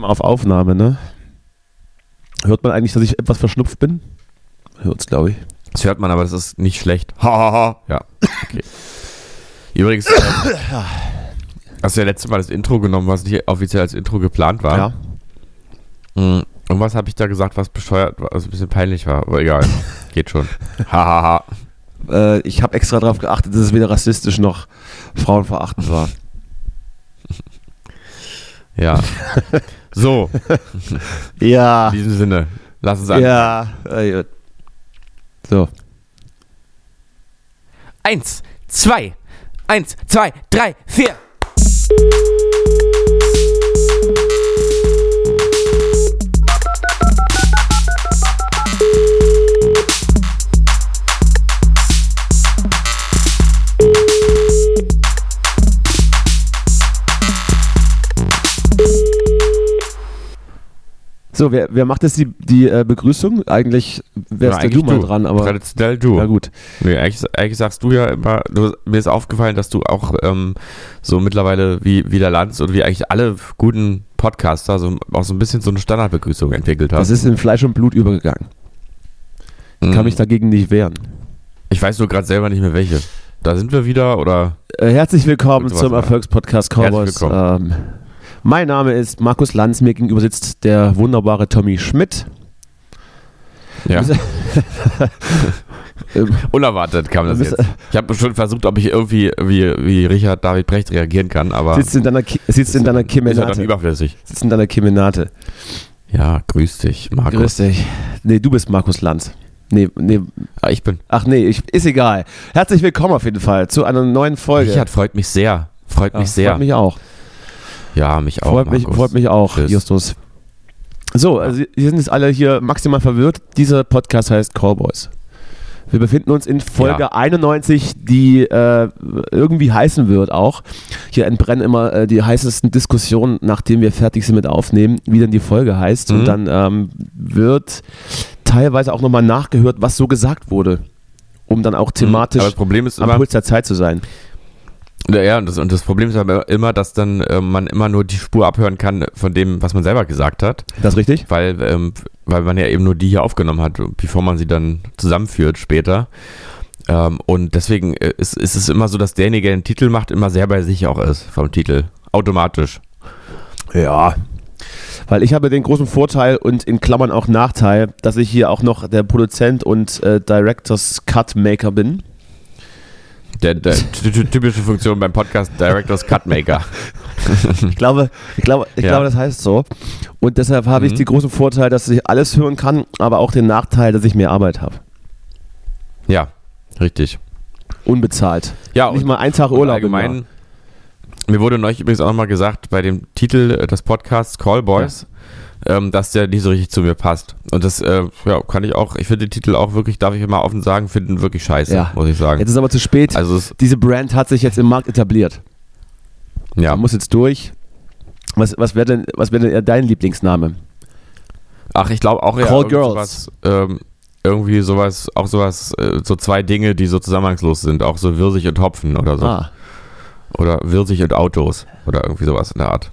mal auf Aufnahme, ne? Hört man eigentlich, dass ich etwas verschnupft bin? Hört's, glaube ich. Das hört man, aber das ist nicht schlecht. Ha, ha, ha. Ja, okay. Übrigens, ähm, hast du ja letztes Mal das Intro genommen, was nicht offiziell als Intro geplant war. Ja. Mhm. Und was habe ich da gesagt, was bescheuert, was ein bisschen peinlich war? Aber egal, geht schon. Ha, ha, ha. Äh, ich habe extra darauf geachtet, dass es weder rassistisch noch frauenverachtend war. Ja. So, Ja. in diesem Sinne, lass uns an. Ja. So. Eins, zwei, eins, zwei, drei, vier. So, wer, wer macht jetzt die, die äh, Begrüßung? Eigentlich wärst Ja, du mal dran, aber. Traditionell du. Na gut. Nee, eigentlich, eigentlich sagst du ja immer, du, mir ist aufgefallen, dass du auch ähm, so mittlerweile wie, wie der Lanz und wie eigentlich alle guten Podcaster so, auch so ein bisschen so eine Standardbegrüßung entwickelt Das hast. ist in Fleisch und Blut übergegangen. Mhm. Kann mich dagegen nicht wehren. Ich weiß nur gerade selber nicht mehr welche. Da sind wir wieder oder Äh, herzlich willkommen zum. Erfolgspodcast Cowboys. Herzlich Ähm, mein Name ist Markus Lanz, mir gegenüber sitzt der wunderbare Tommy Schmidt. ja. Ähm, Unerwartet kam das jetzt. Ich habe schon versucht, ob ich irgendwie wie, wie Richard David Brecht reagieren kann, aber sitzt in deiner, Ki- sitzt in deiner ist ja dann Kemenate. überflüssig. Sitzt in deiner Kemenate. Ja, grüß dich, Markus. Grüß dich. Nee, du bist Markus Lanz. Nee, nee, Ah, ich bin. ach nee, ich, ist egal. Herzlich willkommen auf jeden Fall zu einer neuen Folge. Richard freut mich sehr. Freut Ja, mich sehr. Freut mich auch. Ja, mich auch. freut, mich, freut mich auch, Tschüss. Justus. So, also wir sind jetzt alle hier maximal verwirrt. Dieser Podcast heißt Callboys. Wir befinden uns in Folge Ja. 91, die äh, irgendwie heißen wird auch. Hier entbrennen immer äh, die heißesten Diskussionen, nachdem wir fertig sind mit Aufnehmen, wie denn die Folge heißt. Und Mhm. dann ähm, wird teilweise auch nochmal nachgehört, was so gesagt wurde, um dann auch thematisch das Problem ist am Puls der Zeit zu sein. Ja, und, das, und das Problem ist aber immer, dass dann äh, man immer nur die Spur abhören kann von dem, was man selber gesagt hat, Das richtig? weil, ähm, weil man ja eben nur die hier aufgenommen hat, bevor man sie dann zusammenführt später. Ähm, und deswegen äh, ist, ist es immer so, dass derjenige, der den Titel macht, immer sehr bei sich auch ist vom Titel. Automatisch. Ja. Weil ich habe den großen Vorteil und in Klammern auch Nachteil, dass ich hier auch noch der Produzent und äh, Directors Cut Maker bin. Der, der ty- ty- typische Funktion beim Podcast Directors Cut Maker. Ich glaube, ich glaube, ich Ja. glaube, das heißt so. Und deshalb habe ich Mhm. den großen Vorteil, dass ich alles hören kann, aber auch den Nachteil, dass ich mehr Arbeit habe. Ja, richtig. Unbezahlt. Ja, Nicht mal einen Tag Urlaub. allgemein, mir wurde neulich übrigens auch nochmal gesagt, bei dem Titel des Podcasts Callboys, ähm, dass der nicht so richtig zu mir passt. Und das äh, ja, kann ich auch, ich finde den Titel auch wirklich, darf ich immer offen sagen, finden wirklich scheiße, Ja. muss ich sagen. Jetzt ist aber zu spät. also es, Diese Brand hat sich jetzt im Markt etabliert. ja. Man muss jetzt durch. Was, was wäre denn, was wär denn eher dein Lieblingsname? Ach, ich glaube auch ja Call Girls. sowas, ähm, irgendwie sowas, auch sowas, äh, so zwei Dinge, die so zusammenhangslos sind, auch so Wirsig und Hopfen oder so. Ah, Oder Wirsig und Autos oder irgendwie sowas in der Art.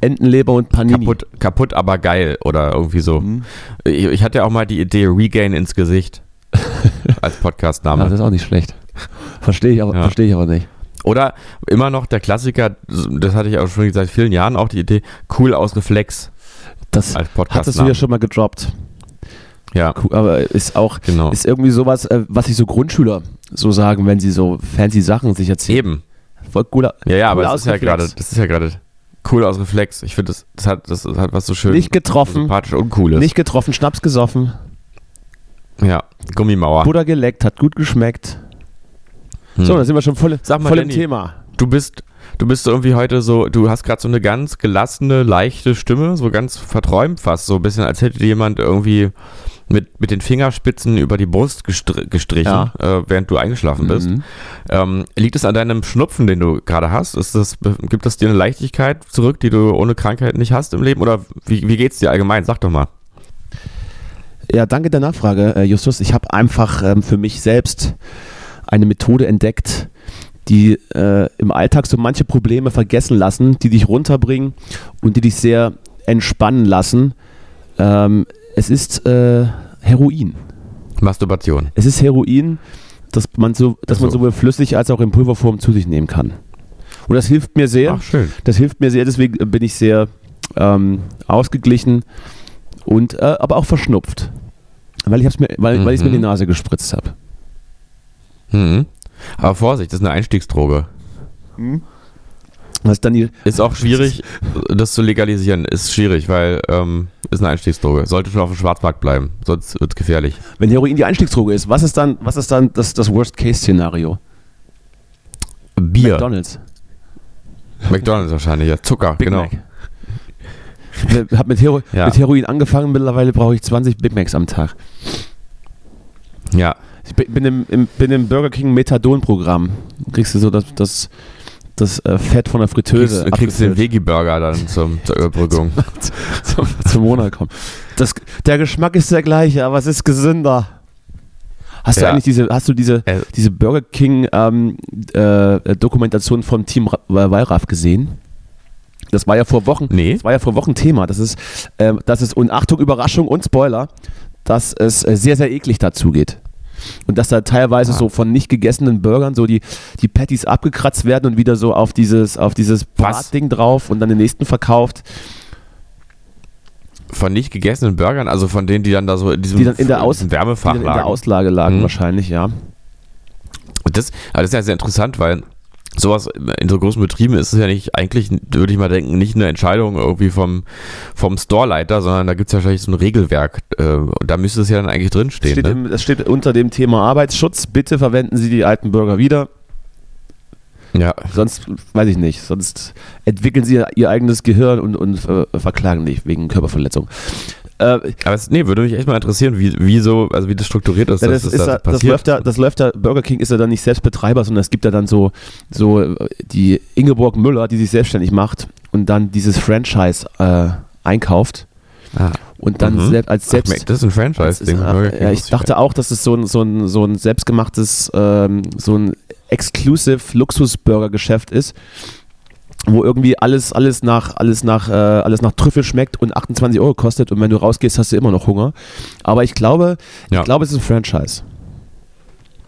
Entenleber und Panini. Kaputt, kaputt, aber geil oder irgendwie so. Mhm. Ich, ich hatte ja auch mal die Idee Regain ins Gesicht als Ah, Podcastname. das ist auch nicht schlecht. Verstehe ich, aber- Ja. verstehe ich aber nicht. Oder immer noch der Klassiker, das hatte ich auch schon seit vielen Jahren auch die Idee, cool aus Reflex Das als hattest du ja schon mal gedroppt. Ja, Cool, aber ist auch genau. ist irgendwie sowas, äh, was sich so Grundschüler so sagen, wenn sie so fancy Sachen sich erzählen. Eben. Voll cooler. Ja, ja, aber Cool das aus ist ja Reflex. gerade, das ist ja gerade cool aus Reflex. Ich finde, das, das, hat, das hat was so schön Nicht getroffen, sympathisch und cooles. nicht getroffen, Schnaps gesoffen, ja, Gummimauer. Butter geleckt, hat gut geschmeckt. Hm. So, dann sind wir schon voll, Sag mal, voll im Danny. Thema. du bist, du bist irgendwie heute so, du hast gerade so eine ganz gelassene, leichte Stimme, so ganz verträumt fast, so ein bisschen, als hätte dir jemand irgendwie mit, mit den Fingerspitzen über die Brust gestr gestrichen, Ja. äh, während du eingeschlafen bist. Mhm. Ähm, liegt es an deinem Schnupfen, den du gerade hast? Ist das, gibt das dir eine Leichtigkeit zurück, die du ohne Krankheit nicht hast im Leben? Oder wie, wie geht's dir allgemein? Sag doch mal. Ja, danke der Nachfrage, äh, Justus. Ich habe einfach ähm, für mich selbst eine Methode entdeckt, die äh, im Alltag so manche Probleme vergessen lassen, die dich runterbringen und die dich sehr entspannen lassen. Ähm, es ist äh, Heroin. Masturbation. Es ist Heroin, dass man so, dass man So. sowohl flüssig als auch in Pulverform zu sich nehmen kann. Und das hilft mir sehr. Ach, schön. Das hilft mir sehr, deswegen bin ich sehr ähm, ausgeglichen und äh, aber auch verschnupft. Weil ich es mir, weil, weil ich's mir in die Mhm. Nase gespritzt habe. Mhm. Aber Vorsicht, das ist eine Einstiegsdroge. Was dann die, Ist auch schwierig, das zu legalisieren. Ist schwierig, weil ähm, ist eine Einstiegsdroge. Sollte schon auf dem Schwarzmarkt bleiben, sonst wird es gefährlich. wenn Heroin die Einstiegsdroge ist, was ist dann, was ist dann das, das Worst-Case-Szenario? Bier. McDonalds. McDonalds wahrscheinlich, ja. Zucker, Big genau. Mac. Ich habe mit, Hero Ja. mit Heroin angefangen, mittlerweile brauche ich 20 Big Macs am Tag. Ja. Ich bin bin im, im, bin im Burger King Methadon-Programm. Kriegst du so das, das, das äh, Fett von der Fritteuse. Kriegst, kriegst du den. Vegi-Burger dann zum, zur Überbrückung. zum, zum Monat kommen. Das, der Geschmack ist der gleiche, aber es ist gesünder. Hast du Ja. eigentlich diese, hast du diese, Äh. diese Burger King ähm, äh, Dokumentation vom Team Ra- Wallraff gesehen? Das war ja vor Wochen, Nee. das war ja vor Wochen Thema. Das ist, ähm, das ist, und Achtung, Überraschung und Spoiler, dass es äh, sehr, sehr eklig dazu geht. Und dass da teilweise Ah. so von nicht gegessenen Burgern so die, die Patties abgekratzt werden und wieder so auf dieses, auf dieses? Bratding drauf und dann den nächsten verkauft. Von nicht gegessenen Burgern, also von denen, die dann da so in diesem, Die dann in der Aus- diesem die Wärmefach dann in der. Auslage lagen Mhm. wahrscheinlich, ja. Und das, aber das ist ja sehr interessant, weil sowas in so großen Betrieben ist es ja nicht, eigentlich würde ich mal denken, nicht eine Entscheidung irgendwie vom, vom Storeleiter, sondern da gibt es wahrscheinlich so ein Regelwerk. Äh, und da müsste es ja dann eigentlich drinstehen. steht, Ne? im, das steht unter dem Thema Arbeitsschutz. Bitte verwenden Sie die alten Burger wieder. Ja, Sonst, weiß ich nicht, sonst entwickeln Sie Ihr eigenes Gehirn und, und äh, verklagen dich wegen Körperverletzung. Äh, aber es, nee, würde mich echt mal interessieren, wie, wie so, also wie das strukturiert ist, Ja, das, das, ist da ja, das, läuft ja, das läuft ja, Burger King ist ja dann nicht selbst Betreiber, sondern es gibt ja dann so, so die Ingeborg Müller, die sich selbstständig macht und dann dieses Franchise äh, einkauft ah. und dann Mhm. selbst, als Ach, selbst. Mac, das ist ein Franchise-Ding. Äh, ja, ich dachte auch, dass es so ein, so ein, so ein selbstgemachtes, ähm, so ein exclusive Luxus-Burger-Geschäft ist, wo irgendwie alles, alles nach, alles nach, äh, alles nach Trüffel schmeckt und 28 Euro kostet und wenn du rausgehst, hast du immer noch Hunger. Aber ich glaube, Ja. ich glaube, es ist ein Franchise.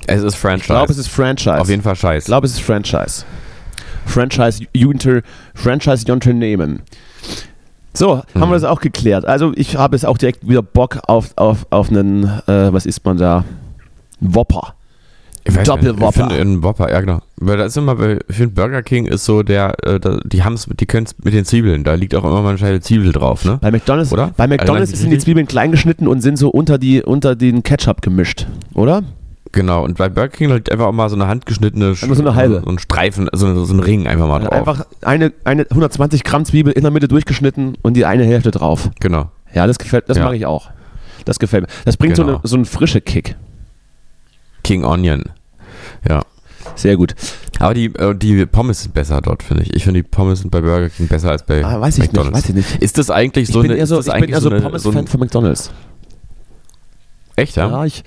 Es ist Franchise. Ich glaube, es ist Franchise. Auf jeden Fall Ich scheiß. glaube, es ist Franchise. Franchise, Unter, Franchise Unternehmen. So, haben Mhm. wir das auch geklärt. Also ich habe jetzt auch direkt wieder Bock auf, auf, auf einen, äh, was isst man da? Whopper. Doppelwhopper. Ich finde in Whopper, ja genau. Weil da ist immer, bei, ich finde Burger King ist so der, äh, die haben es, die können es mit den Zwiebeln, da liegt auch immer mal eine Scheibe Zwiebel drauf, ne? Bei McDonalds, Oder? bei McDonalds Also, sind die Zwiebeln klein geschnitten und sind so unter, die, unter den Ketchup gemischt, oder? Genau, und bei Burger King liegt einfach auch mal so eine handgeschnittene, Einfach so eine halbe. so ein Streifen, so, so ein Ring einfach mal drauf. Einfach eine, eine 120 Gramm Zwiebel in der Mitte durchgeschnitten und die eine Hälfte drauf. Genau. Ja, das gefällt, das Ja. mag ich auch. Das gefällt mir. Das bringt so, Genau. eine, so einen frische Kick. King Onion. Ja. Sehr gut. Aber die, äh, die Pommes sind besser dort, finde ich. Ich finde die Pommes sind bei Burger King besser als bei Ah, weiß ich nicht, McDonald's. weiß ich nicht. Ist das eigentlich Ich so bin eine, eher so, ist das ich bin eher so Pommes-Fan ein- von McDonalds. Echt, ja? Ja, ich,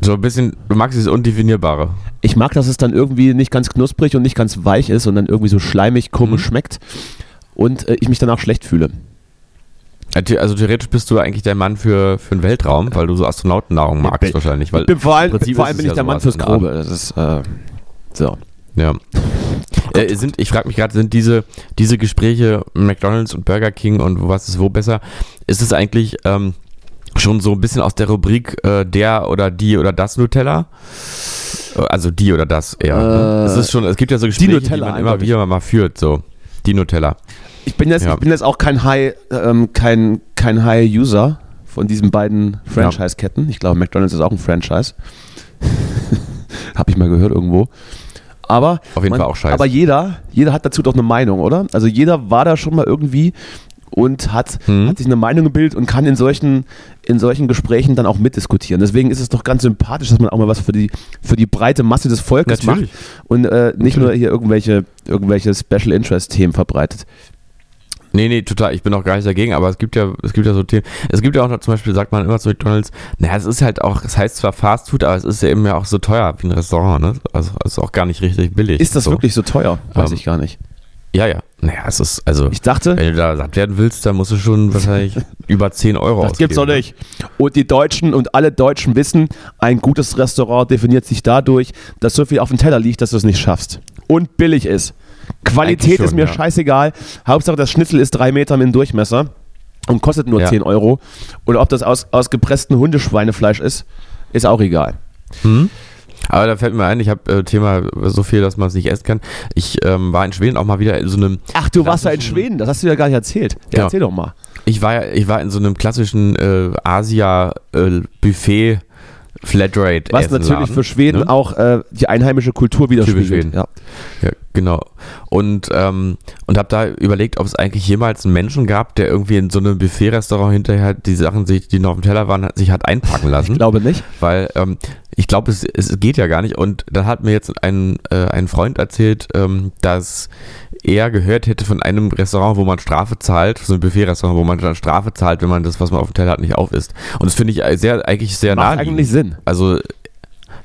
So ein bisschen, du magst dieses Undefinierbare. ich mag, dass es dann irgendwie nicht ganz knusprig und nicht ganz weich ist und dann irgendwie so schleimig, komisch Mhm. schmeckt und äh, ich mich danach schlecht fühle. Also theoretisch bist du eigentlich der Mann für, für den Weltraum, weil du so Astronautennahrung magst bin- wahrscheinlich. Weil, Ich bin vor allem, vor allem bin ich ja der Mann fürs. Grobe. Das ist, äh, so. Ja. Äh, sind, ich frage mich gerade, sind diese, diese Gespräche McDonalds und Burger King und was ist wo besser, ist es eigentlich ähm, schon so ein bisschen aus der Rubrik äh, der oder die oder das Nutella? Äh, Also die oder das eher. ne? Äh, es ist schon, es gibt ja so Gespräche, die, Nutella, man immer wieder mal führt, so. Die Nutella. Ich bin jetzt, Ja. ich bin jetzt auch kein High, ähm, kein, kein High-User von diesen beiden Franchise-Ketten. Ich glaube, McDonalds ist auch ein Franchise. Habe ich mal gehört irgendwo. Aber, Auf jeden Fall auch scheiße. aber jeder, jeder hat dazu doch eine Meinung, oder? Also jeder war da schon mal irgendwie und hat, Hm. hat sich eine Meinung gebildet und kann in solchen, in solchen Gesprächen dann auch mitdiskutieren. Deswegen ist es doch ganz sympathisch, dass man auch mal was für die, für die breite Masse des Volkes Natürlich. macht und äh, nicht Natürlich. nur hier irgendwelche, irgendwelche Special Interest Themen verbreitet. Nee, nee, total. Ich bin auch gar nicht dagegen, aber es gibt ja, es gibt ja so Themen. Es gibt ja auch noch, zum Beispiel, sagt man immer zu McDonalds, naja, es ist halt auch, es heißt zwar Fast Food, aber es ist ja eben ja auch so teuer wie ein Restaurant, ne? Also, es ist auch gar nicht richtig billig. Ist das so. wirklich so teuer? Weiß Ähm, ich gar nicht. Ja, ja. Naja, es ist, also, Ich dachte, wenn du da satt werden willst, dann musst du schon wahrscheinlich über 10 Euro das gibt's doch ausgeben. nicht. Und die Deutschen und alle Deutschen wissen, ein gutes Restaurant definiert sich dadurch, dass so viel auf dem Teller liegt, dass du es nicht schaffst. Und billig ist. Qualität schon, ist mir ja. scheißegal. Hauptsache, das Schnitzel ist drei Meter im Durchmesser und kostet nur Ja. 10 Euro. Oder ob das aus, aus gepresstem Hundeschweinefleisch ist, ist auch egal. Hm? Aber da fällt mir ein, ich habe äh, Thema so viel, dass man es nicht essen kann. Ich ähm, war in Schweden auch mal wieder in so einem Ach, du warst ja in Schweden, das hast du ja gar nicht erzählt. Ja, Ja. erzähl doch mal. Ich war, ich war in so einem klassischen äh, Asia-Buffet Flatrate. Was natürlich für Schweden ne? auch äh, die einheimische Kultur widerspiegelt. Schweden. Ja. Ja, genau. Und, ähm, und habe da überlegt, ob es eigentlich jemals einen Menschen gab, der irgendwie in so einem Buffet-Restaurant hinterher die Sachen, die noch auf dem Teller waren, sich hat einpacken lassen. Ich glaube nicht. Weil ähm, ich glaube, es, es geht ja gar nicht. Und dann hat mir jetzt ein, äh, ein Freund erzählt, ähm, dass er gehört hätte von einem Restaurant, wo man Strafe zahlt, so ein Buffet-Restaurant, wo man dann Strafe zahlt, wenn man das, was man auf dem Teller hat, nicht auf isst. Und das finde ich sehr, eigentlich sehr Macht naheliegend. eigentlich Sinn. Also,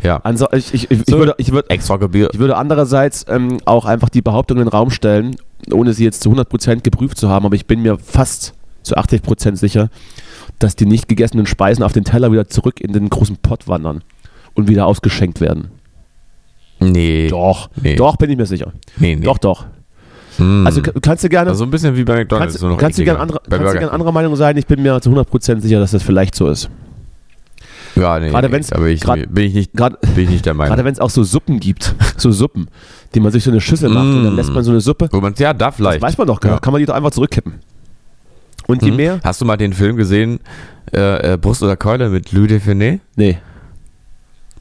ja, Also ich, ich, ich, So. würde, ich, würde, extra Gebühr. ich würde andererseits ähm, auch einfach die Behauptung in den Raum stellen, ohne sie jetzt zu 100% geprüft zu haben, aber ich bin mir fast zu 80% sicher, dass die nicht gegessenen Speisen auf den Teller wieder zurück in den großen Pott wandern und wieder ausgeschenkt werden. Nee. Doch, Nee. doch bin ich mir sicher. Nee, nee. Doch, doch. Hm. Also ka- kannst du gerne, Also so ein bisschen wie bei McDonalds. kannst, kannst du gerne andere, Bei kannst du Burger gern King. anderer Meinung sein, ich bin mir zu 100% sicher, dass das vielleicht so ist. Ja, nee, Gerade nee, wenn's- da bin ich, grad- bin ich nicht, Gerade bin ich nicht der Meinung. Gerade wenn es auch so Suppen gibt, so Suppen, die man sich so eine Schüssel macht und dann Mm. lässt man so eine Suppe, Wo man, ja, da vielleicht. weiß man doch, gar, Ja. kann man die doch einfach zurückkippen. Und je Hm. mehr? Hast du mal den Film gesehen, äh, äh, Brust oder Keule mit Louis Define? Nee.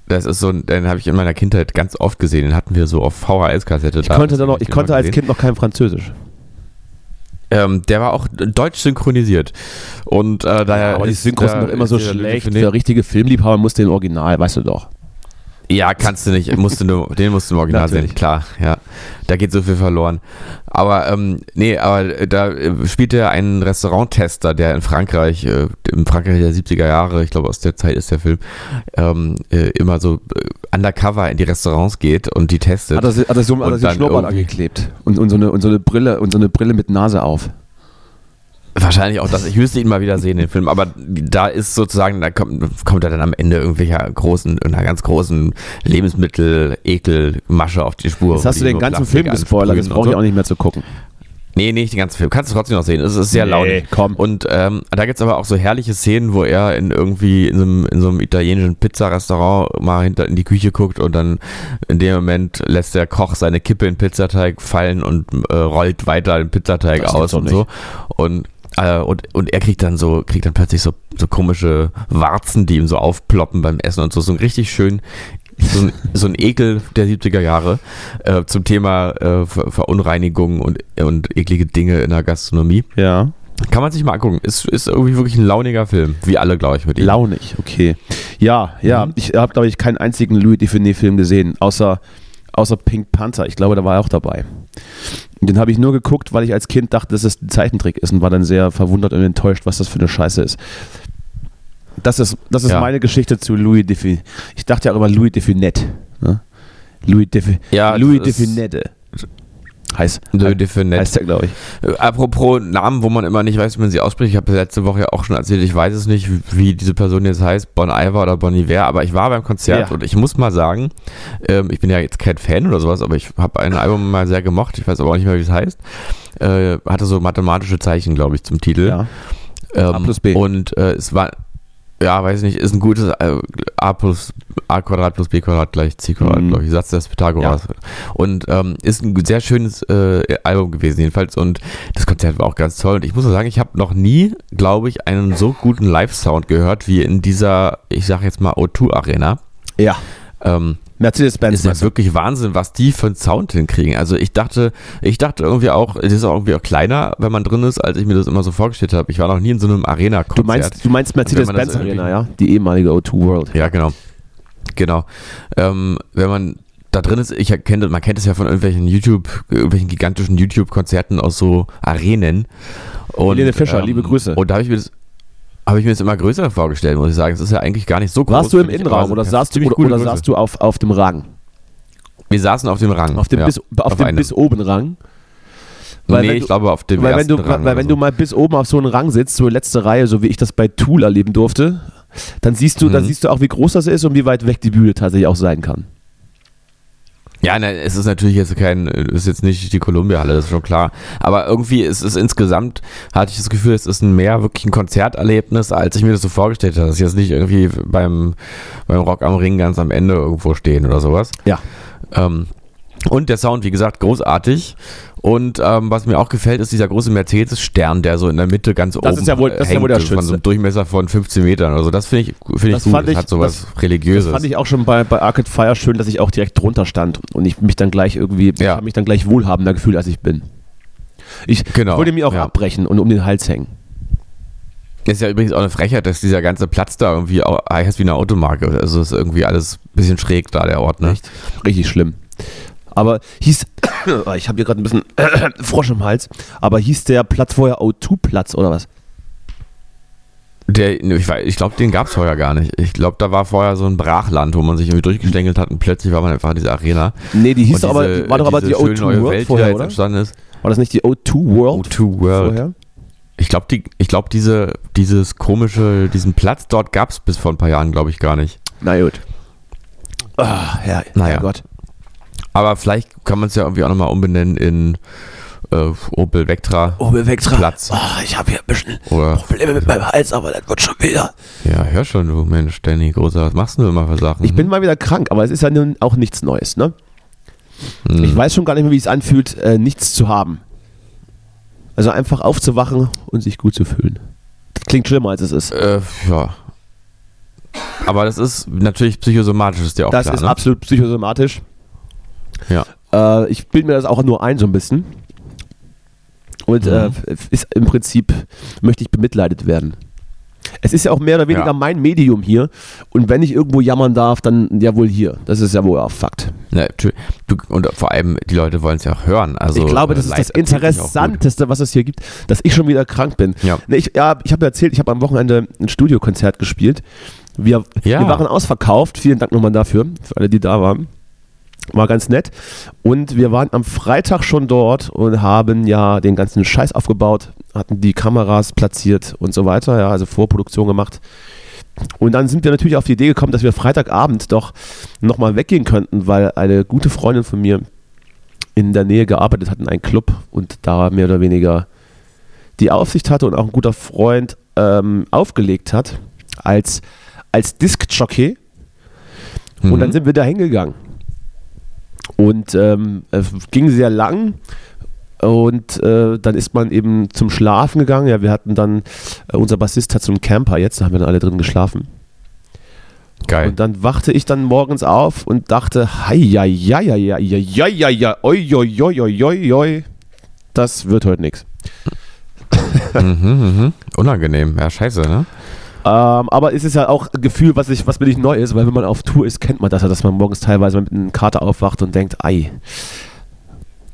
Das ist so, den habe ich in meiner Kindheit ganz oft gesehen. Den hatten wir so auf VHS-Kassette. Ich konnte, dann noch, ich konnte als Kind noch kein Französisch. Ähm, der war auch deutsch synchronisiert. Und äh, daher. aber die Synchros sind doch immer so schlecht. Der richtige Filmliebhaber muss den Original, weißt du doch. Ja, kannst du nicht. Musst du nur, den musst du im Original Natürlich. sehen, klar. Ja, da geht so viel verloren. Aber ähm, nee, aber da äh, spielt er einen Restauranttester, der in Frankreich, äh, im Frankreich der 70er Jahre, ich glaube aus der Zeit ist der Film, ähm, äh, immer so äh, undercover in die Restaurants geht und die testet. Hat er, si- hat er so hat er sich dann Schnurrbart angeklebt und, und, so eine, und so eine Brille und so eine Brille mit Nase auf. Wahrscheinlich auch das. Ich müsste ihn mal wieder sehen, den Film. Aber da ist sozusagen, da kommt, kommt er dann am Ende irgendwelcher großen, einer ganz großen Lebensmittel-Ekel-Masche auf die Spur. Jetzt hast du den ganzen Film gespoilert, das brauche ich auch nicht mehr zu gucken. Nee, nicht den ganzen Film. Kannst du trotzdem noch sehen. Es ist sehr Nee, launig. komm. Und ähm, da gibt's aber auch so herrliche Szenen, wo er in irgendwie in so einem, in so einem italienischen Pizzarestaurant mal hinter in die Küche guckt und dann in dem Moment lässt der Koch seine Kippe in den Pizzateig fallen und äh, rollt weiter den Pizzateig Das aus und so. Und äh, und, und er kriegt dann so, kriegt dann plötzlich so, so komische Warzen, die ihm so aufploppen beim Essen und so. So ein richtig schön, so ein, so ein Ekel der 70er Jahre äh, zum Thema äh, Ver Verunreinigung und, und eklige Dinge in der Gastronomie. Ja. Kann man sich mal angucken. Ist, ist irgendwie wirklich ein launiger Film. Wie alle, glaube ich, mit ihm. Launig, okay. Ja, ja, Mhm. ich habe, glaube ich, keinen einzigen Louis Define-Film gesehen, außer, außer Pink Panther. Ich glaube, da war er auch dabei. Den habe ich nur geguckt, weil ich als Kind dachte, dass es ein Zeichentrick ist und war dann sehr verwundert und enttäuscht, was das für eine Scheiße ist. Das ist, das ist Ja. meine Geschichte zu Louis Define. Ich dachte ja auch immer Louis Definette. Ne? Louis, Defi Ja, Louis das Heißt, Louis Define. heißt der, glaube ich. Äh, Apropos Namen, wo man immer nicht weiß, wie man sie ausspricht. Ich habe letzte Woche ja auch schon erzählt, ich weiß es nicht, wie, wie diese Person jetzt heißt, Bon Iver oder Bon Iver, aber ich war beim Konzert Ja. und ich muss mal sagen, ähm, ich bin ja jetzt kein Fan oder sowas, aber ich habe ein Album mal sehr gemocht, ich weiß aber auch nicht mehr, wie es heißt. Äh, hatte so mathematische Zeichen, glaube ich, zum Titel. Ja. Ähm, A plus B. Und äh, es war, ja, weiß ich nicht, ist ein gutes äh, A plus A Quadrat plus B Quadrat gleich C Quadrat, Mhm. glaube ich, Satz des Pythagoras. Und ähm, ist ein sehr schönes äh, Album gewesen jedenfalls und das Konzert war auch ganz toll. Und ich muss sagen, ich habe noch nie, glaube ich, einen so guten Live-Sound gehört wie in dieser, ich sage jetzt mal O2 Arena. Ja. Ähm, Mercedes-Benz. ist ja wirklich Wahnsinn, was die für einen Sound hinkriegen. Also ich dachte, ich dachte irgendwie auch, es ist auch irgendwie auch kleiner, wenn man drin ist, als ich mir das immer so vorgestellt habe. Ich war noch nie in so einem Arena-Konzert. Du meinst, du meinst Mercedes-Benz Arena, ja? Die ehemalige O2 World. Ja, genau. Genau. Ähm, wenn man da drin ist, ich erkenne, man kennt es ja von irgendwelchen YouTube, irgendwelchen gigantischen YouTube-Konzerten aus so Arenen. Und, ähm, Helene Fischer, liebe Grüße. Und da habe ich mir das habe ich mir das immer größer vorgestellt, muss ich sagen. Es ist ja eigentlich gar nicht so groß. Warst du im Innenraum oder saßt du, oder, saßt du auf, auf dem Rang? Wir saßen auf dem Rang. Auf dem, ja, bis, auf dem einem. bis oben Rang? Weil nee, wenn ich du- glaube auf dem Weil, wenn ersten du, Rang weil wenn so. du mal bis oben auf so einen Rang sitzt, so letzte Reihe, so wie ich das bei Tool erleben durfte, dann siehst du, dann Mhm. siehst du auch, wie groß das ist und wie weit weg die Bühne tatsächlich auch sein kann. Ja, ne, es ist natürlich jetzt kein, ist jetzt nicht die Columbia-Halle, das ist schon klar. Aber irgendwie ist es insgesamt, hatte ich das Gefühl, es ist ein mehr wirklich ein Konzerterlebnis, als ich mir das so vorgestellt habe. Dass ich jetzt nicht irgendwie beim, beim Rock am Ring ganz am Ende irgendwo stehen oder sowas. Ja. Ähm, und der Sound, wie gesagt, großartig. Und ähm, was mir auch gefällt, ist dieser große Mercedes-Stern, der so in der Mitte ganz Das oben ist ja wohl- das ist ja wohl der hängt, von so einem Durchmesser von 15 Metern oder so. Das finde ich, finde Das ich gut. ich- das hat sowas Religiöses. Das fand ich auch schon bei, bei Arcade Fire schön, dass ich auch direkt drunter stand und ich mich dann gleich irgendwie, ich Ja. habe mich dann gleich wohlhabender gefühlt, als ich bin. Ich Genau, wollte mir auch ja. abbrechen und um den Hals hängen. Ist ja übrigens auch eine Frechheit, dass dieser ganze Platz da irgendwie heißt wie eine Automarke. Also ist irgendwie alles ein bisschen schräg da, der Ort, ne? Echt? Richtig schlimm. Aber hieß, ich habe hier gerade ein bisschen Frosch im Hals, aber hieß der Platz vorher O2-Platz oder was? Der, ne, ich, ich glaube, den gab es vorher gar nicht. Ich glaube, da war vorher so ein Brachland, wo man sich irgendwie durchgestängelt hat und plötzlich war man einfach in dieser Arena. Nee, die hieß aber, diese- die war doch aber die diese schöne O2 neue World Welt, vorher, oder? entstanden ist. War das nicht die O2 World O2 World. vorher? Ich glaube, die, ich glaube, diese, dieses komische, diesen Platz dort gab es bis vor ein paar Jahren, glaube ich, gar nicht. Na gut. Ah, Herr, Naja. Herrgott. Aber vielleicht kann man es ja irgendwie auch nochmal umbenennen in äh, Opel Vectra Opel Vectra. Platz. Ah, ich habe hier ein bisschen Oder, Probleme mit meinem Hals, aber das wird schon wieder. ja, hör schon, du Mensch, Danny, großer, was machst du immer für Sachen? Ich bin mal wieder krank, aber es ist ja nun auch nichts Neues, ne? Hm. Ich weiß schon gar nicht mehr, wie es anfühlt, äh, nichts zu haben. Also einfach aufzuwachen und sich gut zu fühlen. Das klingt schlimmer, als es ist. Äh, ja. Aber das ist natürlich psychosomatisch, ist dir auch Das klar, ist ne? absolut psychosomatisch. Ja. Äh, ich bilde mir das auch nur ein, so ein bisschen. Und Mhm. äh, ist im Prinzip möchte ich bemitleidet werden. Es ist ja auch mehr oder weniger Ja. mein Medium hier. Und wenn ich irgendwo jammern darf, dann ja wohl hier. Das ist ja wohl auch Fakt. Ja, du, und vor allem, die Leute wollen es ja auch hören. Also, ich glaube, das äh, ist Leid das. Interessanteste, was es hier gibt, dass ich schon wieder krank bin. Ja. Ich ja, ich habe erzählt, ich habe am Wochenende ein Studiokonzert gespielt. Wir, wir waren ausverkauft. Vielen Dank nochmal dafür, für alle, die da waren. War ganz nett. Und wir waren am Freitag schon dort und haben ja den ganzen Scheiß aufgebaut, hatten die Kameras platziert und so weiter, ja, also Vorproduktion gemacht. Und dann sind wir natürlich auf die Idee gekommen, dass wir Freitagabend doch nochmal weggehen könnten, weil eine gute Freundin von mir in der Nähe gearbeitet hat in einem Club und da mehr oder weniger die Aufsicht hatte und auch ein guter Freund ähm, aufgelegt hat als, als Disc-Jockey. Und dann Mhm. sind wir da hingegangen. Und ähm, es ging sehr lang. Und äh, dann ist man eben zum Schlafen gegangen. Ja, wir hatten dann, äh, unser Bassist hat so einen Camper jetzt, da haben wir dann alle drin geschlafen. Geil. Und dann wachte ich dann morgens auf und dachte, hei, ja, ja, ja, ja, ja, ja, ja, ja, oi, oi, oi, oi, oi, oi. Das wird heute nichts. mhm, mhm. Unangenehm. Ja, scheiße, ne? Ähm, aber es ist ja auch ein Gefühl, was, ich, was mir nicht neu ist, weil wenn man auf Tour ist, kennt man das ja, dass man morgens teilweise mit einem Kater aufwacht und denkt, ei,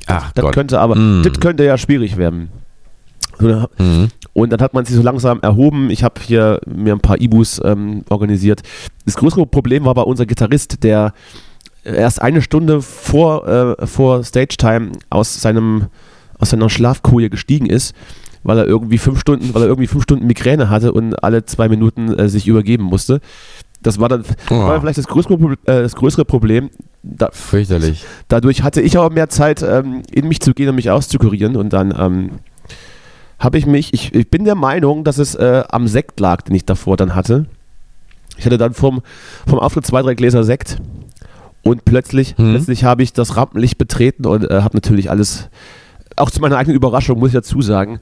Ach das Gott. könnte aber, Mm. das könnte ja schwierig werden. Mhm. Und dann hat man sich so langsam erhoben. Ich habe hier mir ein paar Ibus ähm, organisiert. Das größere Problem war bei unser Gitarrist, der erst eine Stunde vor, äh, vor Stage Time aus seinem aus seiner Schlafkoje gestiegen ist, weil er irgendwie fünf Stunden, weil er irgendwie fünf Stunden Migräne hatte und alle zwei Minuten äh, sich übergeben musste. Das war dann Oh, war vielleicht das größere, äh, das größere Problem. Da, fürchterlich. dadurch hatte ich aber mehr Zeit, ähm, in mich zu gehen und mich auszukurieren. Und dann ähm, habe ich mich, ich, ich bin der Meinung, dass es äh, am Sekt lag, den ich davor dann hatte. Ich hatte dann vom, vom Auftritt zwei, drei Gläser Sekt. Und plötzlich, Hm. plötzlich habe ich das Rampenlicht betreten und äh, habe natürlich alles, auch zu meiner eigenen Überraschung, muss ich dazu sagen,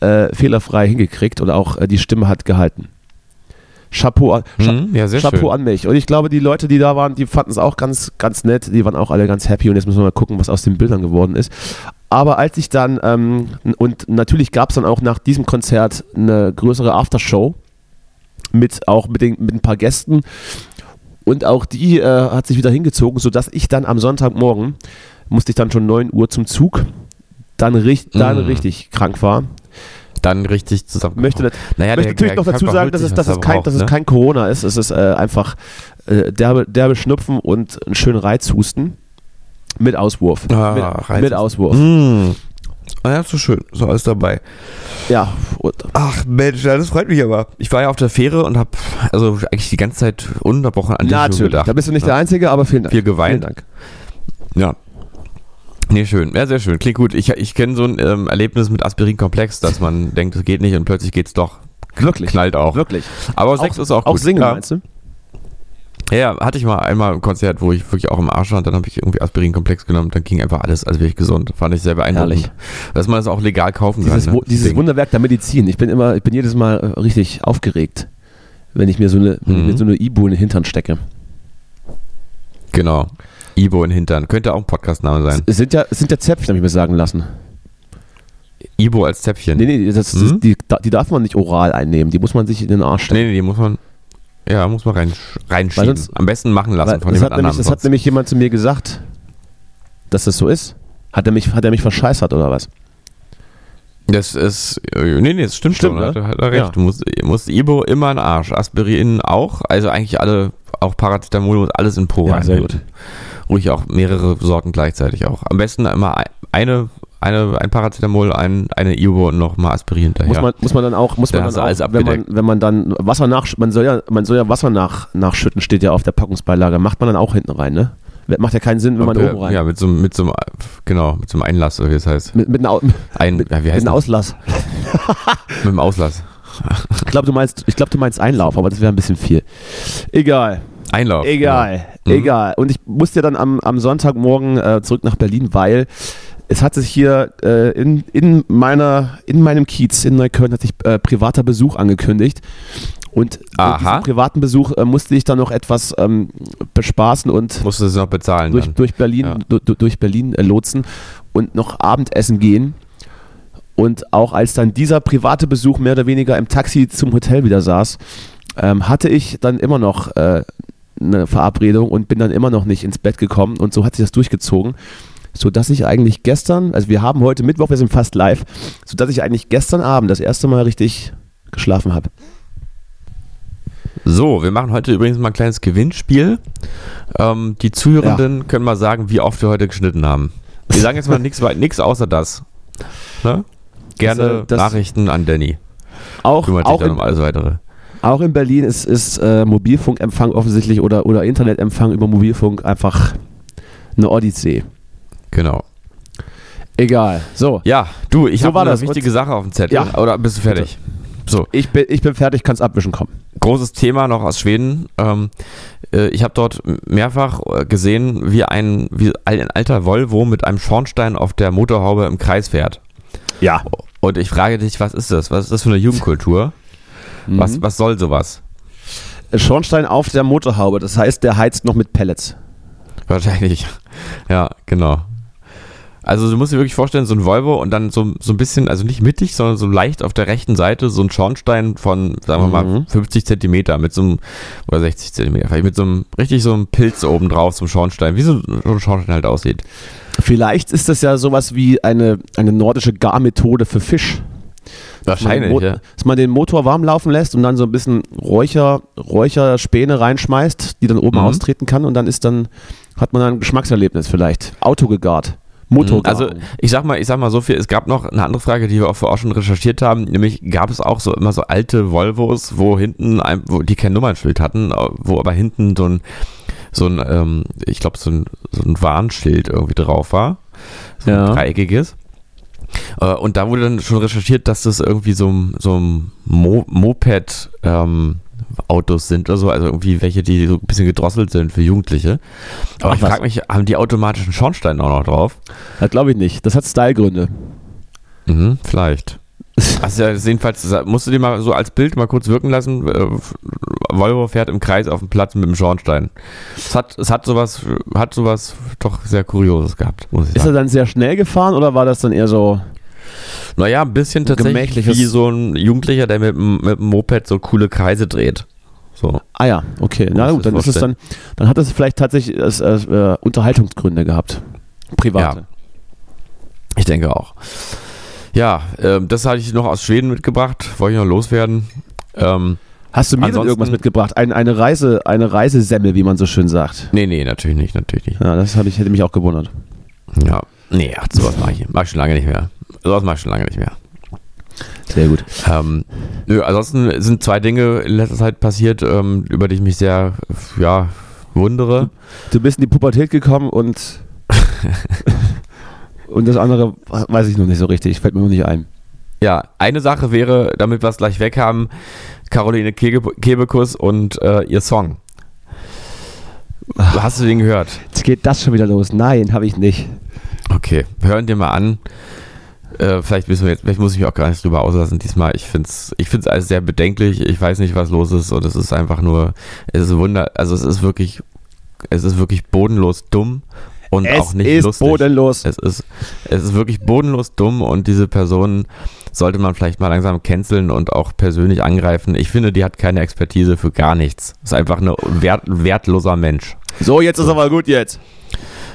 äh, fehlerfrei hingekriegt und auch äh, die Stimme hat gehalten. Chapeau, an- Mhm. Ja, Chapeau schön. an mich. Und ich glaube, die Leute, die da waren, die fanden es auch ganz, ganz nett. Die waren auch alle ganz happy. Und jetzt müssen wir mal gucken, was aus den Bildern geworden ist. Aber als ich dann, ähm, und natürlich gab es dann auch nach diesem Konzert eine größere Aftershow mit auch mit, den, mit ein paar Gästen. Und auch die äh, hat sich wieder hingezogen, sodass ich dann am Sonntagmorgen, musste ich dann schon 9 Uhr zum Zug, dann, richt, dann Mhm. richtig krank war. Dann richtig zusammen. Möchte, naja, ich möchte natürlich noch dazu sagen, dass es, dass es, kein, dass es ne? kein Corona ist. Es ist äh, einfach äh, derbe, derbe Schnupfen und einen schönen Reizhusten mit Auswurf. Ah, mit, Reizhusten. mit Auswurf. Mm. Ah ja, so schön. So alles dabei. Ja, Ach Mensch, das freut mich aber. Ich war ja auf der Fähre und habe also eigentlich die ganze Zeit ununterbrochen an dich nur natürlich. gedacht. Da bist du nicht ja. der Einzige, aber vielen Dank. Viel geweint. Vielen Dank. Ja. Nee, schön. Ja, sehr schön. Klingt gut. Ich, ich kenne so ein ähm, Erlebnis mit Aspirin-Komplex, dass man denkt, es geht nicht und plötzlich geht's doch. Wirklich. Knallt auch. Wirklich. Aber Sex ist auch gut. Auch singen, ja. meinst du? Ja, hatte ich mal einmal ein Konzert, wo ich wirklich auch im Arsch war und dann habe ich irgendwie Aspirin-Komplex genommen, dann ging einfach alles, als wäre ich gesund. Fand ich sehr beeindruckend. Herrlich. Dass man das auch legal kaufen Dieses, kann. Ne? dieses Ding. Wunderwerk der Medizin. Ich bin immer, ich bin jedes Mal äh, richtig aufgeregt, wenn ich mir so eine, Mhm. mir so eine Ibu in den Hintern stecke. Genau. Ibo in Hintern. Könnte auch ein Podcastname sein. Es sind ja, es sind ja Zäpfchen, habe ich mir sagen lassen. Ibo als Zäpfchen. Nee, nee, das, das, Mhm. die, die darf man nicht oral einnehmen. Die muss man sich in den Arsch stecken. Nee, nee, die muss man. Ja, muss man rein, reinschieben. Sonst- Am besten machen lassen von das, jemand hat nämlich, anderem. das hat nämlich jemand zu mir gesagt, dass das so ist. Hat er mich, hat er mich verscheißert oder was? Das ist. äh, Nee, nee, das stimmt, Stimmt, schon. ne? Hat, er- hat er recht. Ja. Du musst, musst Ibo immer in den Arsch. Aspirin auch. Also eigentlich alle, auch Paracetamol muss alles in Po Ja, rein. sehr gut. Ruhig auch mehrere Sorten gleichzeitig auch. Am besten immer ein- eine, eine, ein Paracetamol, ein, eine Ibo und nochmal Aspirin hinterher. Muss, man, muss man dann auch, muss Dann man dann du alles auch wenn, man, abgedeckt. wenn man dann Wasser nach, man soll ja, man soll ja Wasser nach, nachschütten, steht ja auf der Packungsbeilage. Macht man dann auch hinten rein, ne? Macht ja keinen Sinn, wenn man äh, oben rein. Ja, mit so, einem- mit so einem, genau, mit so einem Einlass, oder wie es heißt. Mit, mit, einem Au- mit Ein, ja, wie heißt einem das? Auslass. Mit dem Auslass. Ich glaube, du meinst, ich glaube, du meinst Einlauf, aber das wäre ein bisschen viel. Egal. Einlauf. Egal, Mhm. egal. Und ich musste dann am, am Sonntagmorgen äh, zurück nach Berlin, weil es hat sich hier äh, in, in, meiner, in meinem Kiez in Neukölln hat sich äh, privater Besuch angekündigt. Und Aha. privaten Besuch äh, musste ich dann noch etwas ähm, bespaßen und Musst du es noch bezahlen durch, durch Berlin, Ja. du, du- durch Berlin äh, lotsen und noch Abendessen gehen. Und auch als dann dieser private Besuch mehr oder weniger im Taxi zum Hotel wieder saß, ähm, hatte ich dann immer noch äh, eine Verabredung und bin dann immer noch nicht ins Bett gekommen. Und so hat sich das durchgezogen, sodass ich eigentlich gestern, also wir haben heute Mittwoch, wir sind fast live, sodass ich eigentlich gestern Abend das erste Mal richtig geschlafen habe. So, wir machen heute übrigens mal ein kleines Gewinnspiel. Ähm, die Zuhörenden können mal sagen, wie oft wir heute geschnitten haben. Wir sagen jetzt mal nichts außer das. Ne? Gerne Das, äh, das- Nachrichten an Danny. Auch, auch, in, um alles weitere. Auch in Berlin ist, ist äh, Mobilfunkempfang offensichtlich oder, oder Internetempfang über Mobilfunk einfach eine Odyssee. Genau. Egal. So, Ja, du, ich So habe eine das. wichtige Sache auf dem Zettel. Ja. Oder bist du fertig? So, ich bin, ich bin fertig, kannst abwischen kommen. großes Thema noch aus Schweden. Ähm, äh, ich habe dort mehrfach äh, gesehen, wie ein, wie ein alter Volvo mit einem Schornstein auf der Motorhaube im Kreis fährt. Ja. Und ich frage dich, was ist das? Was ist das für eine Jugendkultur? Mhm. Was, was soll sowas? Schornstein auf der Motorhaube, das heißt, der heizt noch mit Pellets. Wahrscheinlich. Ja, genau. Also du musst dir wirklich vorstellen, so ein Volvo und dann so, so ein bisschen, also nicht mittig, sondern so leicht auf der rechten Seite so ein Schornstein von, sagen wir mal, Mhm. 50 Zentimeter mit so einem, oder 60 Zentimeter, vielleicht mit so einem, richtig so einem Pilz oben drauf, so einem Schornstein, wie so ein Schornstein halt aussieht. Vielleicht ist das ja sowas wie eine, eine nordische Garmethode für Fisch. Dass man den Mo- ja. Dass man den Motor warm laufen lässt und dann so ein bisschen Räucher, Räucherspäne reinschmeißt, die dann oben Mhm. austreten kann und dann ist dann, hat man dann ein Geschmackserlebnis vielleicht. Auto gegart. Motor Also ich sag mal, ich sag mal so viel, es gab noch eine andere Frage, die wir auch vorher auch schon recherchiert haben, nämlich gab es auch so immer so alte Volvos, wo hinten, ein, wo die kein Nummernschild hatten, wo aber hinten so ein, so ein, ähm, ich glaube so ein, so ein Warnschild irgendwie drauf war, so ein Ja. dreieckiges. Äh, Und da wurde dann schon recherchiert, dass das irgendwie so, ein- so ein Mo Moped ähm, Autos sind oder so, also irgendwie welche, die so ein bisschen gedrosselt sind für Jugendliche. Aber Ach, ich frage mich, haben die automatischen Schornstein auch noch drauf? Das glaube ich nicht. Das hat Stylegründe. Mhm, vielleicht. Also jedenfalls, musst du dir mal so als Bild mal kurz wirken lassen. Äh, Volvo fährt im Kreis auf dem Platz mit dem Schornstein. Es hat, es hat sowas, hat sowas doch sehr Kurioses gehabt, muss ich Ist er sagen. dann sehr schnell gefahren oder war das dann eher so? Naja, ein bisschen tatsächlich wie so ein Jugendlicher, der mit, mit dem Moped so coole Kreise dreht. So. Ah ja, okay. Na gut, dann ist es dann, dann hat es vielleicht tatsächlich äh, äh, Unterhaltungsgründe gehabt. Private. Ich denke auch. Ja, ähm, das hatte ich noch aus Schweden mitgebracht, wollte ich noch loswerden. Ähm, Hast du mir denn irgendwas mitgebracht? Ein, eine Reise, eine Reisesemmel, wie man so schön sagt. nee, nee, natürlich nicht, natürlich nicht. Ja, das ich, hätte mich auch gewundert. Ja, nee, ach, sowas mache ich, mach ich schon lange nicht mehr. Sowas mache ich schon lange nicht mehr. Sehr gut. Ähm, nö, ansonsten sind zwei Dinge in letzter Zeit passiert, ähm, über die ich mich sehr, ja, wundere. Du bist in die Pubertät gekommen und. und das andere weiß ich noch nicht so richtig, fällt mir noch nicht ein. Ja, eine Sache wäre, damit wir es gleich weg haben, Caroline Kebe Kebekus und äh, ihr Song. Hast du den gehört? Jetzt geht das schon wieder los. Nein, habe ich nicht. Okay, hören dir mal an. Äh, vielleicht, müssen wir jetzt, vielleicht muss ich mich auch gar nicht drüber auslassen diesmal. Ich finde es ich find's alles sehr bedenklich. Ich weiß nicht, was los ist. Und es ist einfach nur, es ist Wunder, also es ist wirklich, es ist wirklich bodenlos dumm und es auch nicht ist lustig. bodenlos. Es ist, es ist wirklich bodenlos dumm und diese Person sollte man vielleicht mal langsam canceln und auch persönlich angreifen. Ich finde, die hat keine Expertise für gar nichts. Ist einfach ein wert, wertloser Mensch. So, jetzt ist aber gut jetzt.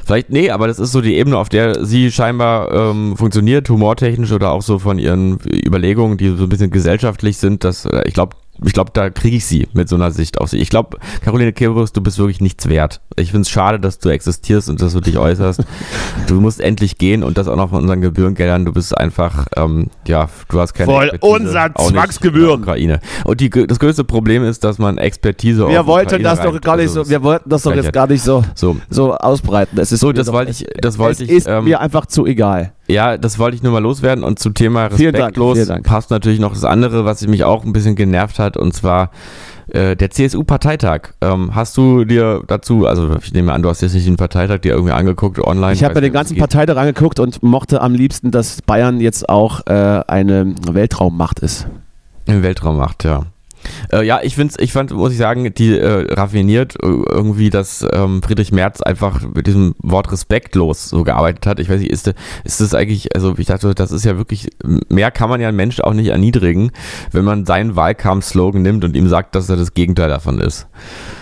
Vielleicht, nee, aber das ist so die Ebene, auf der sie scheinbar ähm, funktioniert, humortechnisch oder auch so von ihren Überlegungen, die so ein bisschen gesellschaftlich sind. Dass, äh, ich glaube, ich glaube, da kriege ich sie mit so einer Sicht auf sie. Ich glaube, Caroline Kebekus, du bist wirklich nichts wert. Ich finde es schade, dass du existierst und dass du dich äußerst. du musst endlich gehen und das auch noch von unseren Gebührengeldern. Du bist einfach, ähm, ja, du hast keine Voll Expertise, unser Zwangsgebühren. Ukraine. Und die, das größte Problem ist, dass man Expertise Wir wollten das doch gar nicht also so, wir wollten das doch jetzt gar nicht so, So, so ausbreiten. Es ist So, das wollte ich- das wollte ich, ist ähm, mir einfach zu egal. Ja, das wollte ich nur mal loswerden. Und zum Thema Vielen Dank, respektlos vielen Dank. passt natürlich noch das andere, was mich auch ein bisschen genervt hat, und zwar äh, der CSU-Parteitag. Ähm, hast du dir dazu, also ich nehme an, du hast jetzt nicht den Parteitag dir irgendwie angeguckt online. Ich habe mir den ganzen. Parteitag angeguckt und mochte am liebsten, dass Bayern jetzt auch äh, eine Weltraummacht ist. Im Weltraum macht, ja. Äh, ja, ich find's, ich fand, muss ich sagen, die äh, raffiniert äh, irgendwie, dass ähm, Friedrich Merz einfach mit diesem Wort respektlos so gearbeitet hat. Ich weiß nicht, ist, ist das eigentlich, also ich dachte, das ist ja wirklich, mehr kann man ja einen Menschen auch nicht erniedrigen, wenn man seinen Wahlkampfslogan nimmt und ihm sagt, dass er das Gegenteil davon ist.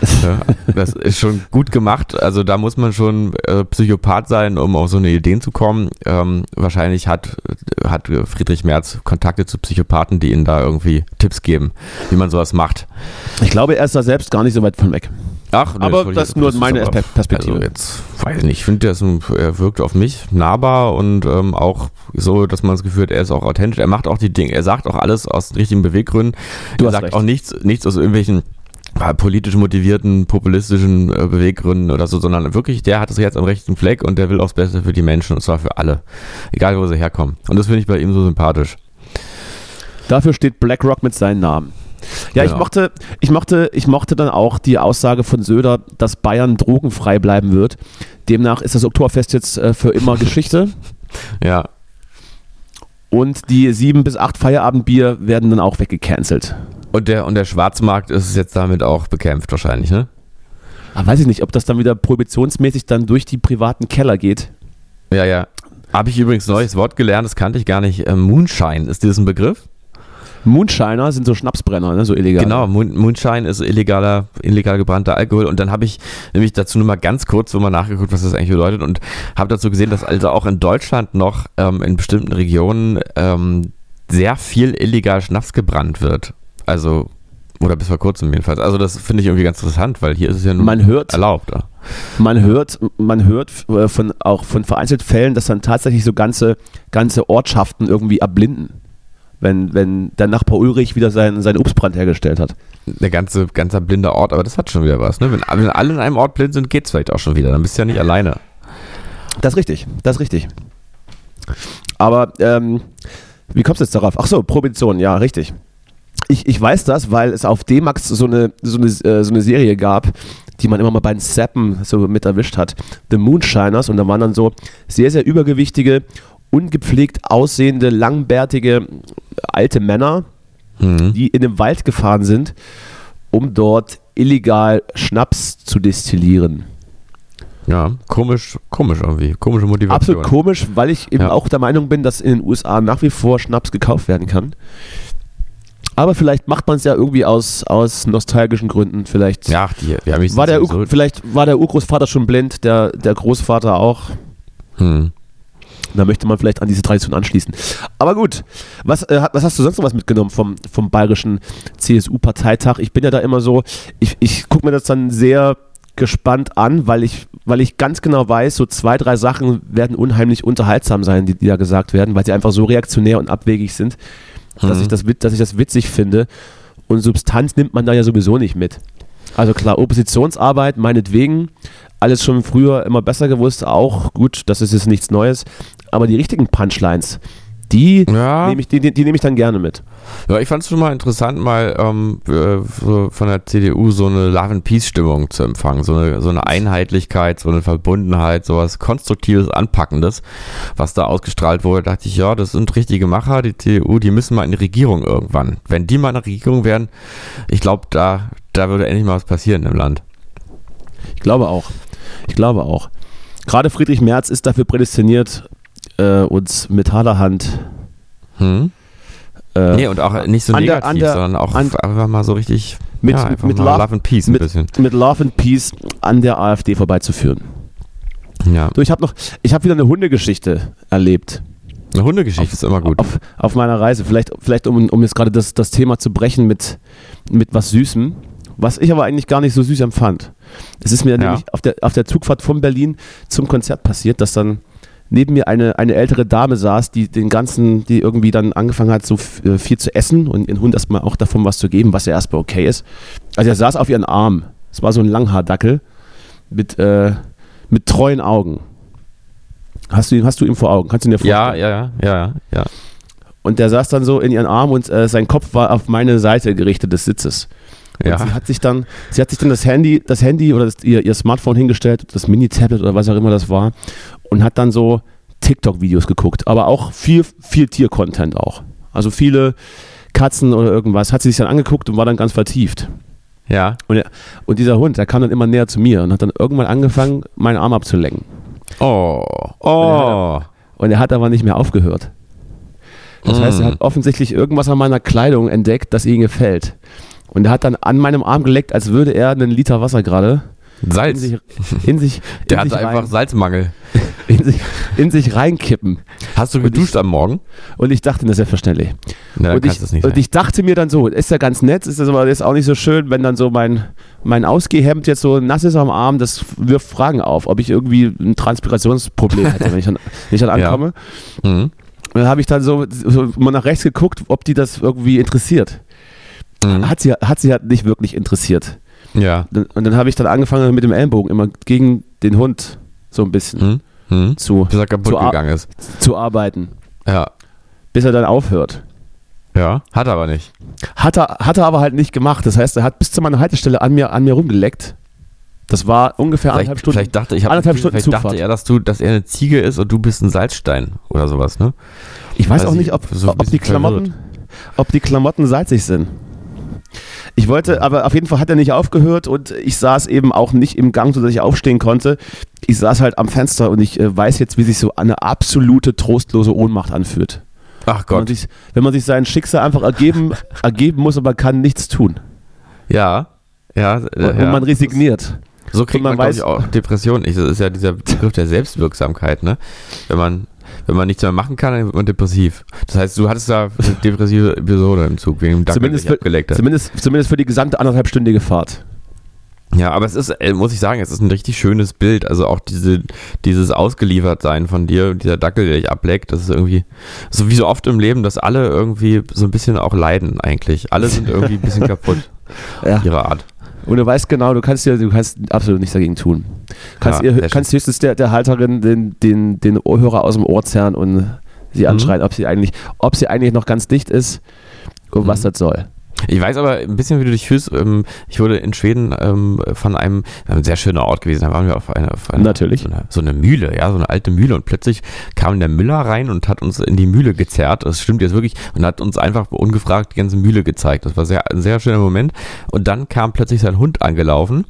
ja, das ist schon gut gemacht. Also da muss man schon äh, Psychopath sein, um auf so eine Ideen zu kommen. Ähm, wahrscheinlich hat, hat Friedrich Merz Kontakte zu Psychopathen, die ihnen da irgendwie Tipps geben, wie man sowas macht. Ich glaube, er ist da selbst gar nicht so weit von weg. Ach, nee, Aber das jetzt- ist nur meine aber- Per- Perspektive. Also jetzt weiß ich nicht, ich finde, er wirkt auf mich nahbar und ähm, auch so, dass man das Gefühl hat, er ist auch authentisch. Er macht auch die Dinge, er sagt auch alles aus richtigen Beweggründen. Du er sagt recht. auch nichts, nichts aus irgendwelchen äh, politisch motivierten, populistischen äh, Beweggründen oder so, sondern wirklich, der hat das Herz am rechten Fleck und der will auch das Beste für die Menschen und zwar für alle. Egal, wo sie herkommen. Und das finde ich bei ihm so sympathisch. Dafür steht BlackRock mit seinem Namen. Ja, ich Genau. mochte, ich mochte, ich mochte dann auch die Aussage von Söder, dass Bayern drogenfrei bleiben wird. Demnach ist das Oktoberfest jetzt äh, für immer Geschichte. Ja, Und die sieben bis acht Feierabendbier werden dann auch weggecancelt. und der, und der Schwarzmarkt ist jetzt damit auch bekämpft wahrscheinlich, ne? Aber weiß ich nicht, ob das dann wieder prohibitionsmäßig dann durch die privaten Keller geht. Ja, ja. Habe ich übrigens ein neues Wort gelernt, das kannte ich gar nicht. Ähm, Moonshine, ist das ein Begriff? Moonshiner sind so Schnapsbrenner, ne? so illegal. Genau, Moon, Moonshine ist illegaler, illegal gebrannter Alkohol. Und dann habe ich nämlich dazu nur mal ganz kurz so mal nachgeguckt, was das eigentlich bedeutet und habe dazu gesehen, dass also auch in Deutschland noch ähm, in bestimmten Regionen ähm, sehr viel illegal Schnaps gebrannt wird. Also, oder bis vor kurzem jedenfalls. Also das finde ich irgendwie ganz interessant, weil hier ist es ja nur Man hört, erlaubt. man hört, man hört von, auch von vereinzelten Fällen, dass dann tatsächlich so ganze, ganze Ortschaften irgendwie erblinden. Wenn, wenn der Nachbar Ulrich wieder seinen, seinen Obstbrand hergestellt hat. Der ganze, ganzer blinder Ort, aber das hat schon wieder was. Ne? Wenn, wenn alle in einem Ort blind sind, geht es vielleicht auch schon wieder. Dann bist du ja nicht alleine. Das ist richtig, das ist richtig. Aber ähm, wie kommst du jetzt darauf? Ach so, Prohibition, ja, richtig. Ich, ich weiß das, weil es auf D-Max so eine, so, eine, äh, so eine Serie gab, die man immer mal beim Zappen so mit erwischt hat. The Moonshiners. Und da waren dann so sehr, sehr übergewichtige, ungepflegt aussehende, langbärtige alte Männer, Mhm. die in den Wald gefahren sind, um dort illegal Schnaps zu destillieren. Ja, komisch, komisch irgendwie. Komische Motivation. Absolut komisch, weil ich eben Ja. auch der Meinung bin, dass in den USA nach wie vor Schnaps gekauft werden kann. Aber vielleicht macht man es ja irgendwie aus, aus nostalgischen Gründen. Vielleicht, Ja, die, Amis war der Ur, vielleicht war der Urgroßvater schon blind, der, der Großvater auch. Hm. Da möchte man vielleicht an diese Tradition anschließen. Aber gut, was, äh, was hast du sonst noch was mitgenommen vom, vom bayerischen CSU-Parteitag? Ich bin ja da immer so, ich, ich gucke mir das dann sehr gespannt an, weil ich, weil ich ganz genau weiß, so zwei, drei Sachen werden unheimlich unterhaltsam sein, die, die da gesagt werden, weil sie einfach so reaktionär und abwegig sind, dass, Mhm. ich das, dass ich das witzig finde. Und Substanz nimmt man da ja sowieso nicht mit. Also klar, Oppositionsarbeit, meinetwegen, alles schon früher immer besser gewusst, auch gut, das ist jetzt nichts Neues. Aber die richtigen Punchlines, die Ja. nehme ich, die, die, die nehme ich dann gerne mit. Ja, ich fand es schon mal interessant, mal ähm, äh, so von der CDU so eine Love and Peace Stimmung zu empfangen, so eine, so eine Einheitlichkeit, so eine Verbundenheit, sowas Konstruktives, Anpackendes, was da ausgestrahlt wurde. Da dachte ich, ja, das sind richtige Macher, die CDU, die müssen mal in die Regierung irgendwann. Wenn die mal in der Regierung wären, ich glaube, da, da würde endlich mal was passieren im Land. Ich glaube auch. Ich glaube auch. Gerade Friedrich Merz ist dafür prädestiniert, äh, uns mit harter Hand Hm? äh, Nee, und auch nicht so an der- negativ, der- sondern auch an- einfach mal so richtig mit, ja, mit, Love, Love and Peace ein mit, bisschen. mit Love and Peace an der AfD vorbeizuführen. Ja. So, ich habe noch, ich habe wieder eine Hundegeschichte erlebt Eine Hundegeschichte ist immer gut. auf, auf meiner Reise. Vielleicht, vielleicht um, um jetzt gerade das, das Thema zu brechen mit, mit was Süßem, was ich aber eigentlich gar nicht so süß empfand. Es ist mir Ja. nämlich auf der, auf der Zugfahrt von Berlin zum Konzert passiert, dass dann neben mir eine, eine ältere Dame saß, die den ganzen, die irgendwie dann angefangen hat, so äh, viel zu essen und ihren Hund erstmal auch davon was zu geben, was ja erstmal okay ist. Also er saß auf ihren Arm. Es war so ein Langhaardackel mit, äh, mit treuen Augen. Hast du, ihn, hast du ihn vor Augen? Kannst du ihn dir vorstellen? Ja, ja, ja, ja, ja, ja. Und der saß dann so in ihren Arm und äh, sein Kopf war auf meine Seite gerichtet des Sitzes. Und Ja. sie hat sich dann, sie hat sich dann das Handy, das Handy oder das, ihr, ihr Smartphone hingestellt, das Mini-Tablet oder was auch immer das war, und hat dann so TikTok-Videos geguckt. Aber auch viel, viel Tier-Content auch. Also viele Katzen oder irgendwas. Hat sie sich dann angeguckt und war dann ganz vertieft. Ja. Und, er, und dieser Hund, der kam dann immer näher zu mir und hat dann irgendwann angefangen, meinen Arm abzulenken. Oh. Oh. Und er hat aber nicht mehr aufgehört. Das Mm. heißt, er hat offensichtlich irgendwas an meiner Kleidung entdeckt, das ihm gefällt. Und er hat dann an meinem Arm geleckt, als würde er einen Liter Wasser gerade in Salz. sich, in sich, Der in hatte sich, einfach Salzmangel. in, sich, in sich reinkippen. Hast du geduscht am Morgen? Und ich dachte, das ist selbstverständlich. Na, und ich, und ich dachte mir dann so, ist ja ganz nett, ist das aber jetzt auch nicht so schön, wenn dann so mein, mein Ausgehhemd jetzt so nass ist am Arm, das wirft Fragen auf, ob ich irgendwie ein Transpirationsproblem hätte, wenn ich dann, wenn ich dann Ja. ankomme. Mhm. Und dann habe ich dann so, so mal nach rechts geguckt, ob die das irgendwie interessiert. Mhm. Hat sie, hat sie halt nicht wirklich interessiert. Ja. Und dann habe ich dann angefangen mit dem Ellenbogen immer gegen den Hund so ein bisschen Mhm. Mhm. zu, Bis er kaputt Zu gegangen ist. zu arbeiten, Ja. bis er dann aufhört. Ja. Hat er aber nicht. Hat er, hat er aber halt nicht gemacht. Das heißt, er hat bis zu meiner Haltestelle an mir, an mir rumgeleckt. Das war ungefähr anderthalb Vielleicht, Stunden. vielleicht dachte ich, anderthalb Stunden vielleicht dachte Zugfahrt. er, dass du, dass er eine Ziege ist und du bist ein Salzstein oder sowas, ne? ich weiß weiß auch ich, nicht, ob, so ob, die Klamotten, ob die Klamotten salzig sind. Ich wollte, aber auf jeden Fall hat er nicht aufgehört und ich saß eben auch nicht im Gang, sodass ich aufstehen konnte. Ich saß halt am Fenster und ich äh, weiß jetzt, wie sich so eine absolute trostlose Ohnmacht anfühlt. Ach Wenn man, Gott. sich, wenn man sich sein Schicksal einfach ergeben, ergeben muss, aber kann nichts tun. Ja. Ja. Und, äh, und ja. man resigniert. So kriegt und man man, weiß- ich, auch Depressionen. Ich, das ist ja dieser Begriff der Selbstwirksamkeit, ne? Wenn man, wenn man nichts mehr machen kann, dann wird man depressiv. Das heißt, du hattest da eine depressive Episode im Zug, wegen dem Dackel, Zumindest der dich für- abgeleckt hat. Zumindest, zumindest für die gesamte anderthalbstündige Fahrt. Ja, aber es ist, äh, muss ich sagen, es ist ein richtig schönes Bild. Also auch diese, dieses Ausgeliefertsein von dir, dieser Dackel, der dich ableckt, das ist irgendwie, so wie so oft im Leben, dass alle irgendwie so ein bisschen auch leiden eigentlich. Alle sind irgendwie ein bisschen kaputt, Ja. ihrer Art. Und du weißt genau, du kannst ja, du kannst absolut nichts dagegen tun. Kannst, Ja, ihr, kannst höchstens der, der Halterin den, den, den Ohrhörer aus dem Ohr zerren und sie Mhm. anschreien, ob sie eigentlich, ob sie eigentlich noch ganz dicht ist und was Mhm. das soll. Ich weiß aber ein bisschen, wie du dich fühlst. Ähm, Ich wurde in Schweden ähm, von einem, ein sehr schöner Ort gewesen. Da waren wir auf einer, auf einer Natürlich. So, eine, so eine Mühle, ja, so eine alte Mühle. Und plötzlich kam der Müller rein und hat uns in die Mühle gezerrt. Das stimmt jetzt wirklich. Und hat uns einfach ungefragt die ganze Mühle gezeigt. Das war sehr, ein sehr schöner Moment. Und dann kam plötzlich sein Hund angelaufen.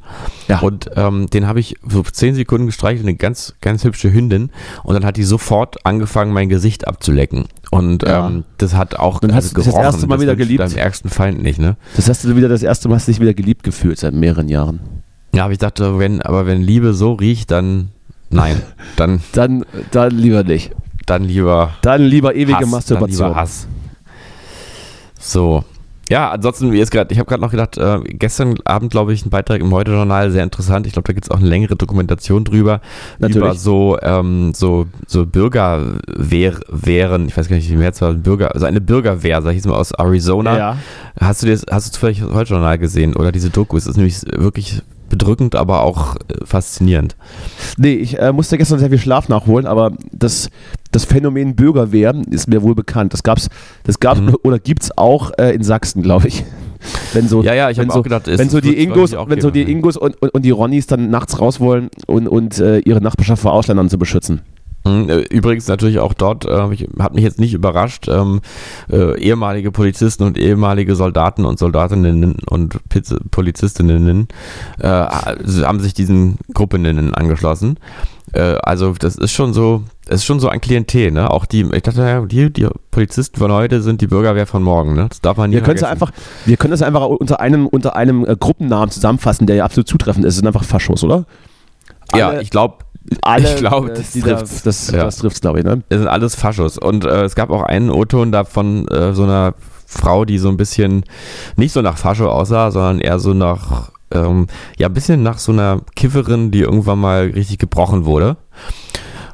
Ja. Und ähm, den habe ich so zehn Sekunden gestreichelt, eine ganz, ganz hübsche Hündin. Und dann hat die sofort angefangen, mein Gesicht abzulecken. Und Ja. ähm, das hat auch Dann hast du dich das gerochen. erste Mal Das wieder geliebt. Deinem ärgsten Feind nicht, ne? Das hast du wieder das erste Mal hast dich wieder geliebt gefühlt seit mehreren Jahren. Ja, aber ich dachte, wenn, aber wenn Liebe so riecht, dann nein. Dann, Dann, dann lieber nicht. dann lieber Dann lieber ewige Hass, Masturbation. Dann lieber Hass. So. Ja, ansonsten, wie ist grad, ich habe gerade noch gedacht, äh, gestern Abend, glaube ich, ein Beitrag im Heute-Journal, sehr interessant. Ich glaube, da gibt es auch eine längere Dokumentation drüber, Natürlich. über so, ähm, so, so Bürgerwehren, ich weiß gar nicht, wie mehr zwar Bürger, also eine Bürgerwehr, sag ich mal, aus Arizona. Ja. Hast du das, hast du zufällig das Heute-Journal gesehen oder diese Doku? Es ist nämlich wirklich bedrückend, aber auch äh, faszinierend. Nee, ich äh, musste gestern sehr viel Schlaf nachholen, aber das, das Phänomen Bürgerwehr ist mir wohl bekannt. Das gab's, das gab's Mhm. oder gibt's auch äh, in Sachsen, glaube ich. Wenn so, Ja, ja, ich habe so, auch gedacht, es wenn so die Ingos, wenn so die. Ingos und, und, und die Ronnies dann nachts raus wollen und, und äh, ihre Nachbarschaft vor Ausländern zu beschützen. Mhm, äh, Übrigens natürlich auch dort, äh, ich, hat mich jetzt nicht überrascht, ähm, äh, ehemalige Polizisten und ehemalige Soldaten und Soldatinnen und Piz Polizistinnen äh, haben sich diesen Gruppeninnen angeschlossen. Äh, also das ist schon so, es ist schon so ein Klientel, ne? Auch die, ich dachte, ja, die, die Polizisten von heute sind die Bürgerwehr von morgen, ne? Das darf man nie Wir können einfach, wir können das einfach unter einem, unter einem äh, Gruppennamen zusammenfassen, der ja absolut zutreffend ist. Es sind einfach Faschos, oder? Ja, Alle- ich glaube, Alle, ich glaub, äh, das die da- trifft's. Das, Ja. das trifft's, glaube ich, ne? Es sind alles Faschos. Und äh, es gab auch einen O-Ton da von äh, so einer Frau, die so ein bisschen nicht so nach Fascho aussah, sondern eher so nach, ähm, ja, ein bisschen nach so einer Kifferin, die irgendwann mal richtig gebrochen wurde.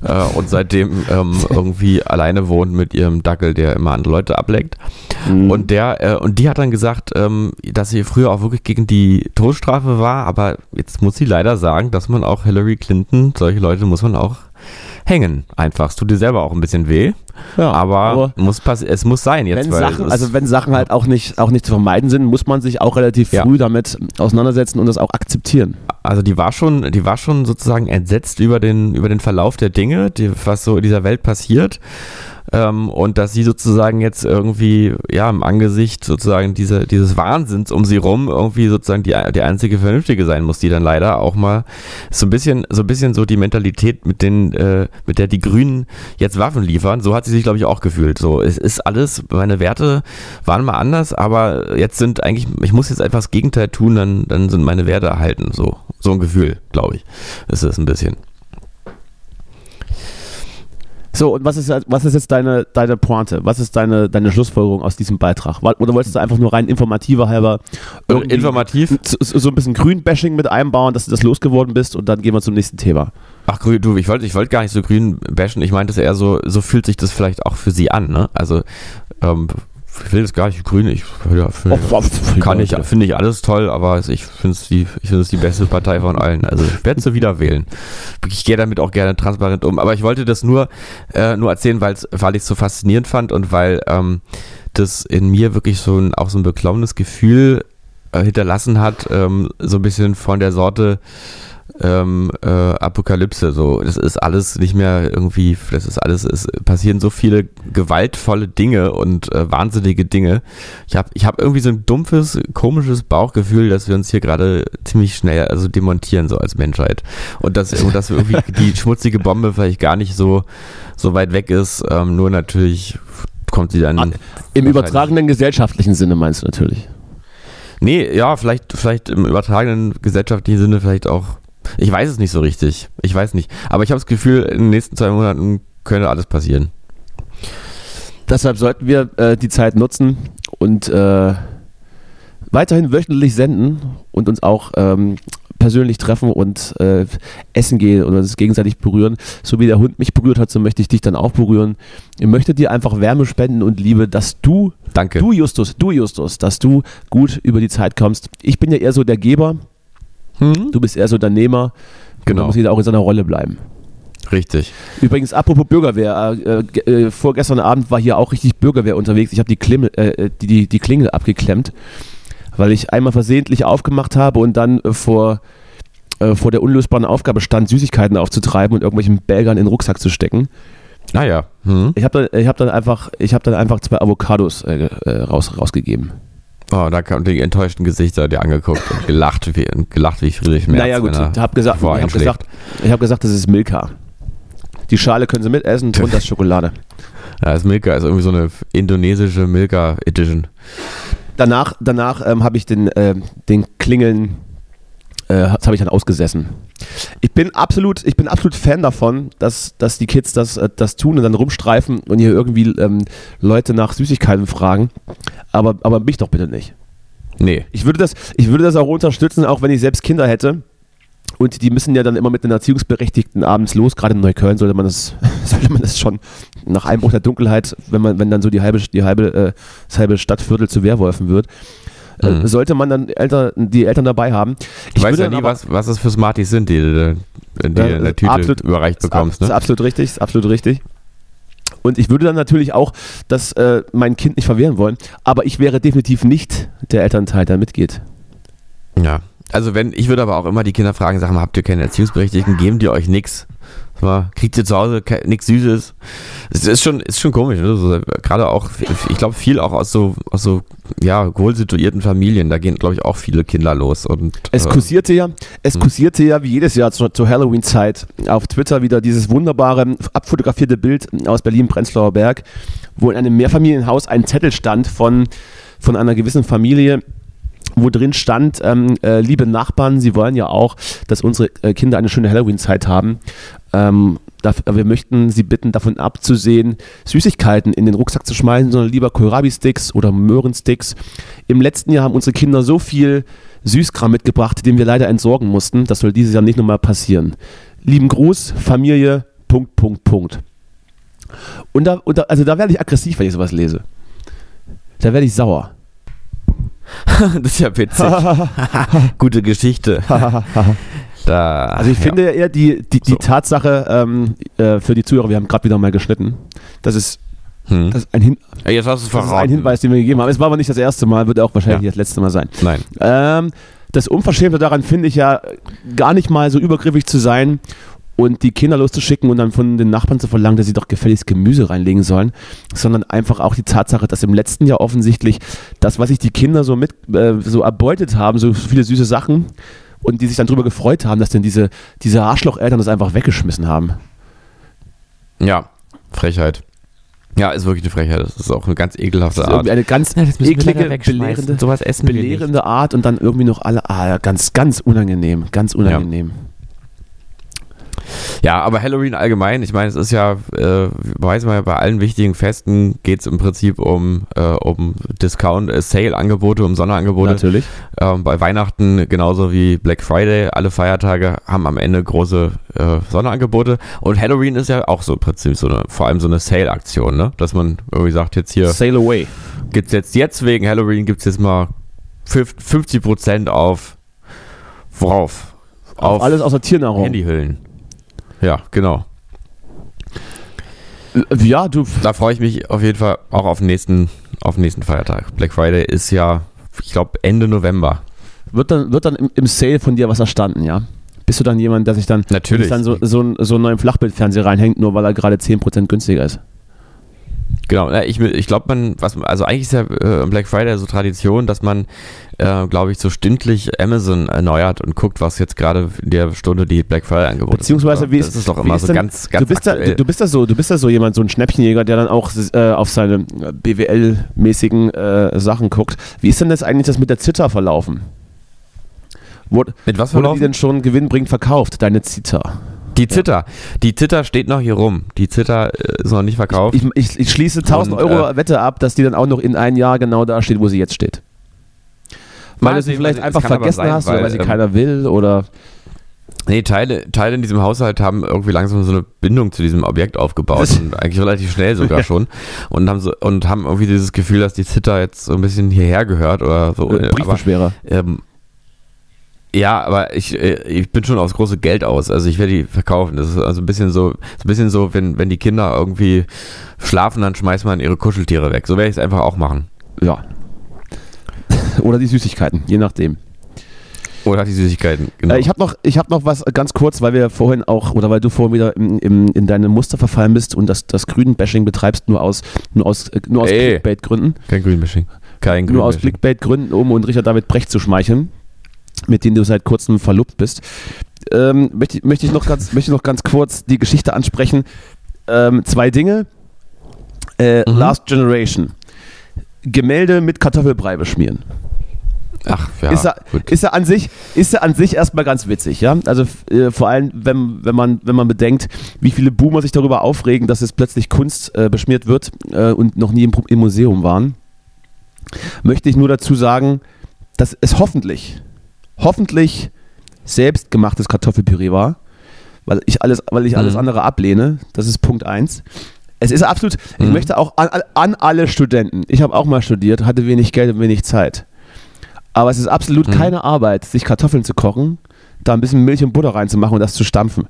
Äh, und seitdem ähm, irgendwie alleine wohnt mit ihrem Dackel, der immer andere Leute ableckt. Mhm. Und der, äh, und die hat dann gesagt, ähm, dass sie früher auch wirklich gegen die Todesstrafe war, aber jetzt muss sie leider sagen, dass man auch Hillary Clinton, solche Leute muss man auch hängen. Einfach. Es tut dir selber auch ein bisschen weh, ja, aber, muss pass es muss sein jetzt. wenn Sachen, also wenn Sachen halt auch nicht, auch nicht zu vermeiden sind, muss man sich auch relativ Ja. früh damit auseinandersetzen und das auch akzeptieren. also die war schon, die war schon sozusagen entsetzt über den, über den Verlauf der Dinge, die, was so in dieser Welt passiert. Ähm, und dass sie sozusagen jetzt irgendwie, ja, im Angesicht sozusagen diese, dieses Wahnsinns um sie rum irgendwie sozusagen die, die einzige Vernünftige sein muss, die dann leider auch mal so ein bisschen, so ein bisschen so die Mentalität, mit den, äh, mit der die Grünen jetzt Waffen liefern, so hat sie sich, glaube ich, auch gefühlt. So, es ist alles, meine Werte waren mal anders, aber jetzt sind eigentlich, ich muss jetzt das Gegenteil tun, dann, dann sind meine Werte erhalten. So, so ein Gefühl, glaube ich. ist es ein bisschen. So, und was ist, was ist jetzt deine, deine Pointe? Was ist deine, deine Schlussfolgerung aus diesem Beitrag? Oder wolltest du einfach nur rein informativer halber irgendwie Informativ. so, ein bisschen Grün-Bashing mit einbauen, dass du das losgeworden bist und dann gehen wir zum nächsten Thema. Ach, grün, du, ich wollte ich wollte gar nicht so grün bashen. Ich meinte es eher so, so fühlt sich das vielleicht auch für sie an, ne? Also, ähm, ich will das gar nicht grün. Ich, ja, kann ich, finde ich alles toll, aber ich finde es die, ich es die beste Partei von allen. Also, ich werde sie wieder wählen. Ich gehe damit auch gerne transparent um. Aber ich wollte das nur, äh, nur erzählen, weil's, weil ich es so faszinierend fand und weil, ähm, das in mir wirklich so ein, auch so ein beklommenes Gefühl äh, hinterlassen hat, ähm, so ein bisschen von der Sorte, ähm, äh, Apokalypse. So, das ist alles nicht mehr irgendwie, das ist alles, es passieren so viele gewaltvolle Dinge und äh, wahnsinnige Dinge. Ich habe ich hab irgendwie so ein dumpfes, komisches Bauchgefühl, dass wir uns hier gerade ziemlich schnell also demontieren, so als Menschheit. Und dass, dass irgendwie die schmutzige Bombe vielleicht gar nicht so, so weit weg ist, ähm, nur natürlich kommt sie dann. Ah, Im übertragenen gesellschaftlichen Sinne meinst du natürlich. Nee, ja, vielleicht, vielleicht im übertragenen gesellschaftlichen Sinne vielleicht auch. Ich weiß es nicht so richtig. Ich weiß nicht. Aber ich habe das Gefühl, in den nächsten zwei Monaten könnte alles passieren. Deshalb sollten wir äh, die Zeit nutzen und äh, weiterhin wöchentlich senden und uns auch ähm, persönlich treffen und äh, essen gehen und uns gegenseitig berühren. So wie der Hund mich berührt hat, so möchte ich dich dann auch berühren. Ich möchte dir einfach Wärme spenden und Liebe, dass du, Danke. du Justus, du Justus, dass du gut über die Zeit kommst. Ich bin ja eher so der Geber, Hm? du bist eher so der Nehmer. Und Genau. da muss jeder auch in seiner Rolle bleiben. Richtig. Übrigens, apropos Bürgerwehr, äh, ge- äh, vorgestern Abend war hier auch richtig Bürgerwehr unterwegs. Ich habe die, Klimmel- äh, die, die, die Klingel abgeklemmt, weil ich einmal versehentlich aufgemacht habe und dann äh, vor, äh, vor der unlösbaren Aufgabe stand, Süßigkeiten aufzutreiben und irgendwelchen Belgern in den Rucksack zu stecken. Naja. Hm? Ich habe dann, ich hab dann, einfach- ich dann einfach zwei Avocados äh, äh, raus, rausgegeben. Oh, da kamen die enttäuschten Gesichter dir angeguckt und gelacht wie, gelacht wie Friedrich Merz. naja, gut, ich habe gesagt, ich hab gesagt, ich hab gesagt, das ist Milka. Die Schale können sie mitessen, drunter ist Schokolade. Ja, das Milka ist irgendwie so eine indonesische Milka Edition. danach, danach ähm, habe ich den, äh, den Klingeln äh, das habe ich dann ausgesessen. Ich bin absolut, ich bin absolut Fan davon, dass, dass die Kids das, äh, das tun und dann rumstreifen und hier irgendwie ähm, Leute nach Süßigkeiten fragen. Aber, aber mich doch bitte nicht. Nee. Ich würde das, ich würde das auch unterstützen, auch wenn ich selbst Kinder hätte. Und die müssen ja dann immer mit den Erziehungsberechtigten abends los. Gerade in Neukölln sollte man das, sollte man das schon nach Einbruch der Dunkelheit, wenn man, wenn dann so die halbe, die halbe, äh, das halbe Stadtviertel zu Werwolfen wird, Mhm. sollte man dann Eltern, die Eltern dabei haben. Ich weiß ja nie, was, was es für Smarties sind, die du die du Ja, in der Tüte absolut- überreicht bekommst. Ist Ne? absolut richtig, ist absolut richtig. Und ich würde dann natürlich auch das äh, mein Kind nicht verwehren wollen, aber ich wäre definitiv nicht der Elternteil, der mitgeht. Ja. Also wenn, ich würde aber auch immer die Kinder fragen, sagen, habt ihr keine Erziehungsberechtigten, geben die euch nichts? Kriegt ihr zu Hause nichts Süßes? Es ist schon, ist schon komisch, ne? so, gerade auch, ich glaube viel auch aus so, aus so, ja, wohlsituierten Familien, da gehen, glaube ich, auch viele Kinder los. Und, Es äh, kursierte ja, es Hm. kursierte ja wie jedes Jahr zur, zur Halloween-Zeit auf Twitter wieder dieses wunderbare abfotografierte Bild aus Berlin-Prenzlauer Berg, wo in einem Mehrfamilienhaus ein Zettel stand von, von einer gewissen Familie, wo drin stand, ähm, äh, liebe Nachbarn, Sie wollen ja auch, dass unsere äh, Kinder eine schöne Halloween-Zeit haben. Ähm, wir möchten Sie bitten, davon abzusehen, Süßigkeiten in den Rucksack zu schmeißen, sondern lieber Kohlrabi-Sticks oder Möhrensticks. Im letzten Jahr haben unsere Kinder so viel Süßkram mitgebracht, den wir leider entsorgen mussten. Das soll dieses Jahr nicht nochmal passieren. Lieben Gruß, Familie, Punkt, Punkt, Punkt. Und da, und da also da werde ich aggressiv, wenn ich sowas lese. Da werde ich sauer. das ist ja witzig. Gute Geschichte. Da, Also ich ja. finde ja eher die, die, die So. Tatsache ähm, äh, für die Zuhörer, wir haben gerade wieder mal geschnitten, das ist, Hm. das ist, ein, Hin Ja, es das ist ein Hinweis, den wir gegeben haben. Es war aber nicht das erste Mal, wird auch wahrscheinlich Ja. das letzte Mal sein. Nein. Ähm, das Unverschämte daran finde ich ja gar nicht mal so übergriffig zu sein und die Kinder loszuschicken und dann von den Nachbarn zu verlangen, dass sie doch gefälligst Gemüse reinlegen sollen, sondern einfach auch die Tatsache, dass im letzten Jahr offensichtlich das, was sich die Kinder so mit äh, so erbeutet haben, so viele süße Sachen und die sich dann darüber gefreut haben, dass denn diese, diese Arschlocheltern das einfach weggeschmissen haben. Ja, Frechheit. Ja, ist wirklich eine Frechheit. Das ist auch eine ganz ekelhafte Das ist Art. eine ganz Ja, eklige, belehrende, Sowas essen belehrende Art und dann irgendwie noch alle, ah, ja, ganz, ganz unangenehm, ganz unangenehm. Ja, aber Halloween allgemein, ich meine, es ist ja, äh, weiß man ja, bei allen wichtigen Festen geht es im Prinzip um, äh, um Discount, äh, Sale-Angebote, um Sonderangebote. Natürlich. Ähm, bei Weihnachten genauso wie Black Friday, alle Feiertage haben am Ende große äh, Sonderangebote. Und Halloween ist ja auch so im Prinzip so eine, vor allem so eine Sale-Aktion, ne? Dass man irgendwie sagt, jetzt hier Sail away. gibt's jetzt, jetzt wegen Halloween gibt's jetzt mal 50% auf worauf? Auf alles außer Tiernahrung. Handyhüllen. Ja, genau. Ja, du, Da freue ich mich auf jeden Fall auch auf den nächsten, auf den nächsten Feiertag. Black Friday ist ja, ich glaube, Ende November. wird dann, wird dann im, im Sale von dir was erstanden, ja? Bist du dann jemand, der sich dann, Natürlich. sich dann so, so, ein- so einen neuen Flachbildfernseher reinhängt, nur weil er gerade 10% günstiger ist? Genau, ich, ich glaube, man, was, also eigentlich ist ja äh, Black Friday so Tradition, dass man, äh, glaube ich, so stündlich Amazon erneuert und guckt, was jetzt gerade in der Stunde die Black Friday Angebote Beziehungsweise, sind. wie das ist- ist doch immer ist so denn- ganz, ganz du bist, da, aktuell. du, du bist da so, du bist da so jemand, so ein Schnäppchenjäger, der dann auch äh, auf seine äh, BWL-mäßigen äh, Sachen guckt. Wie ist denn das eigentlich das mit der Zither verlaufen? Wurde, Mit was wurde die verlaufen? denn schon gewinnbringend verkauft, deine Zither? Die Zither. Die Zither steht noch hier rum. Die Zither äh, ist noch nicht verkauft. Ich, ich, ich schließe 1000 Und, Euro äh, Wette ab, dass die dann auch noch in ein Jahr genau da steht, wo sie jetzt steht. Weil du sie vielleicht einfach aber vergessen sein, hast oder weil, weil sie ähm, keiner will oder Nee, Teile, Teile in diesem Haushalt haben irgendwie langsam so eine Bindung zu diesem Objekt aufgebaut Das- und eigentlich relativ schnell sogar Ja. schon und haben so und haben irgendwie dieses Gefühl, dass die Zither jetzt so ein bisschen hierher gehört oder so. äh, aber, Briefbeschwerer. ähm, ja, aber ich, äh, ich bin schon aufs große Geld aus. Also ich werde die verkaufen. Das ist also ein bisschen so, ein bisschen so, wenn, wenn die Kinder irgendwie schlafen, dann schmeißt man ihre Kuscheltiere weg. So werde ich es einfach auch machen. Ja. oder die Süßigkeiten, je nachdem. Oder die Süßigkeiten. Genau. Äh, ich habe noch, ich hab noch was ganz kurz, weil wir vorhin auch, oder weil du vorhin wieder im, im, in deine Muster verfallen bist und das, das Grünen-Bashing betreibst, nur aus, nur aus, äh, nur aus. Clickbait-Gründen. Kein Greenbashing. Kein Nur aus. Clickbait-Gründen, um und Richard David Brecht zu schmeicheln, mit denen du seit kurzem verlobt bist. Ähm, möchte, ich- möchte, ich noch ganz, möchte noch ganz kurz die Geschichte ansprechen. Ähm, zwei Dinge. Äh, Mhm. Last Generation. Gemälde mit Kartoffelbrei beschmieren. Ach, ja, ist, er, ist er an sich, ist er an sich erstmal ganz witzig, ja. Also äh, vor allem, wenn, wenn, man, wenn man bedenkt, wie viele Boomer sich darüber aufregen, dass es plötzlich Kunst äh, beschmiert wird äh, und noch nie im, im, Museum waren, möchte ich nur dazu sagen, dass es hoffentlich, hoffentlich selbstgemachtes Kartoffelpüree war, weil ich alles, weil ich alles mhm. andere ablehne. Das ist Punkt 1. Es ist absolut, mhm. ich möchte auch an, an alle Studenten, ich habe auch mal studiert, hatte wenig Geld und wenig Zeit aber es ist absolut mhm. keine Arbeit, sich Kartoffeln zu kochen, da ein bisschen Milch und Butter reinzumachen und das zu stampfen.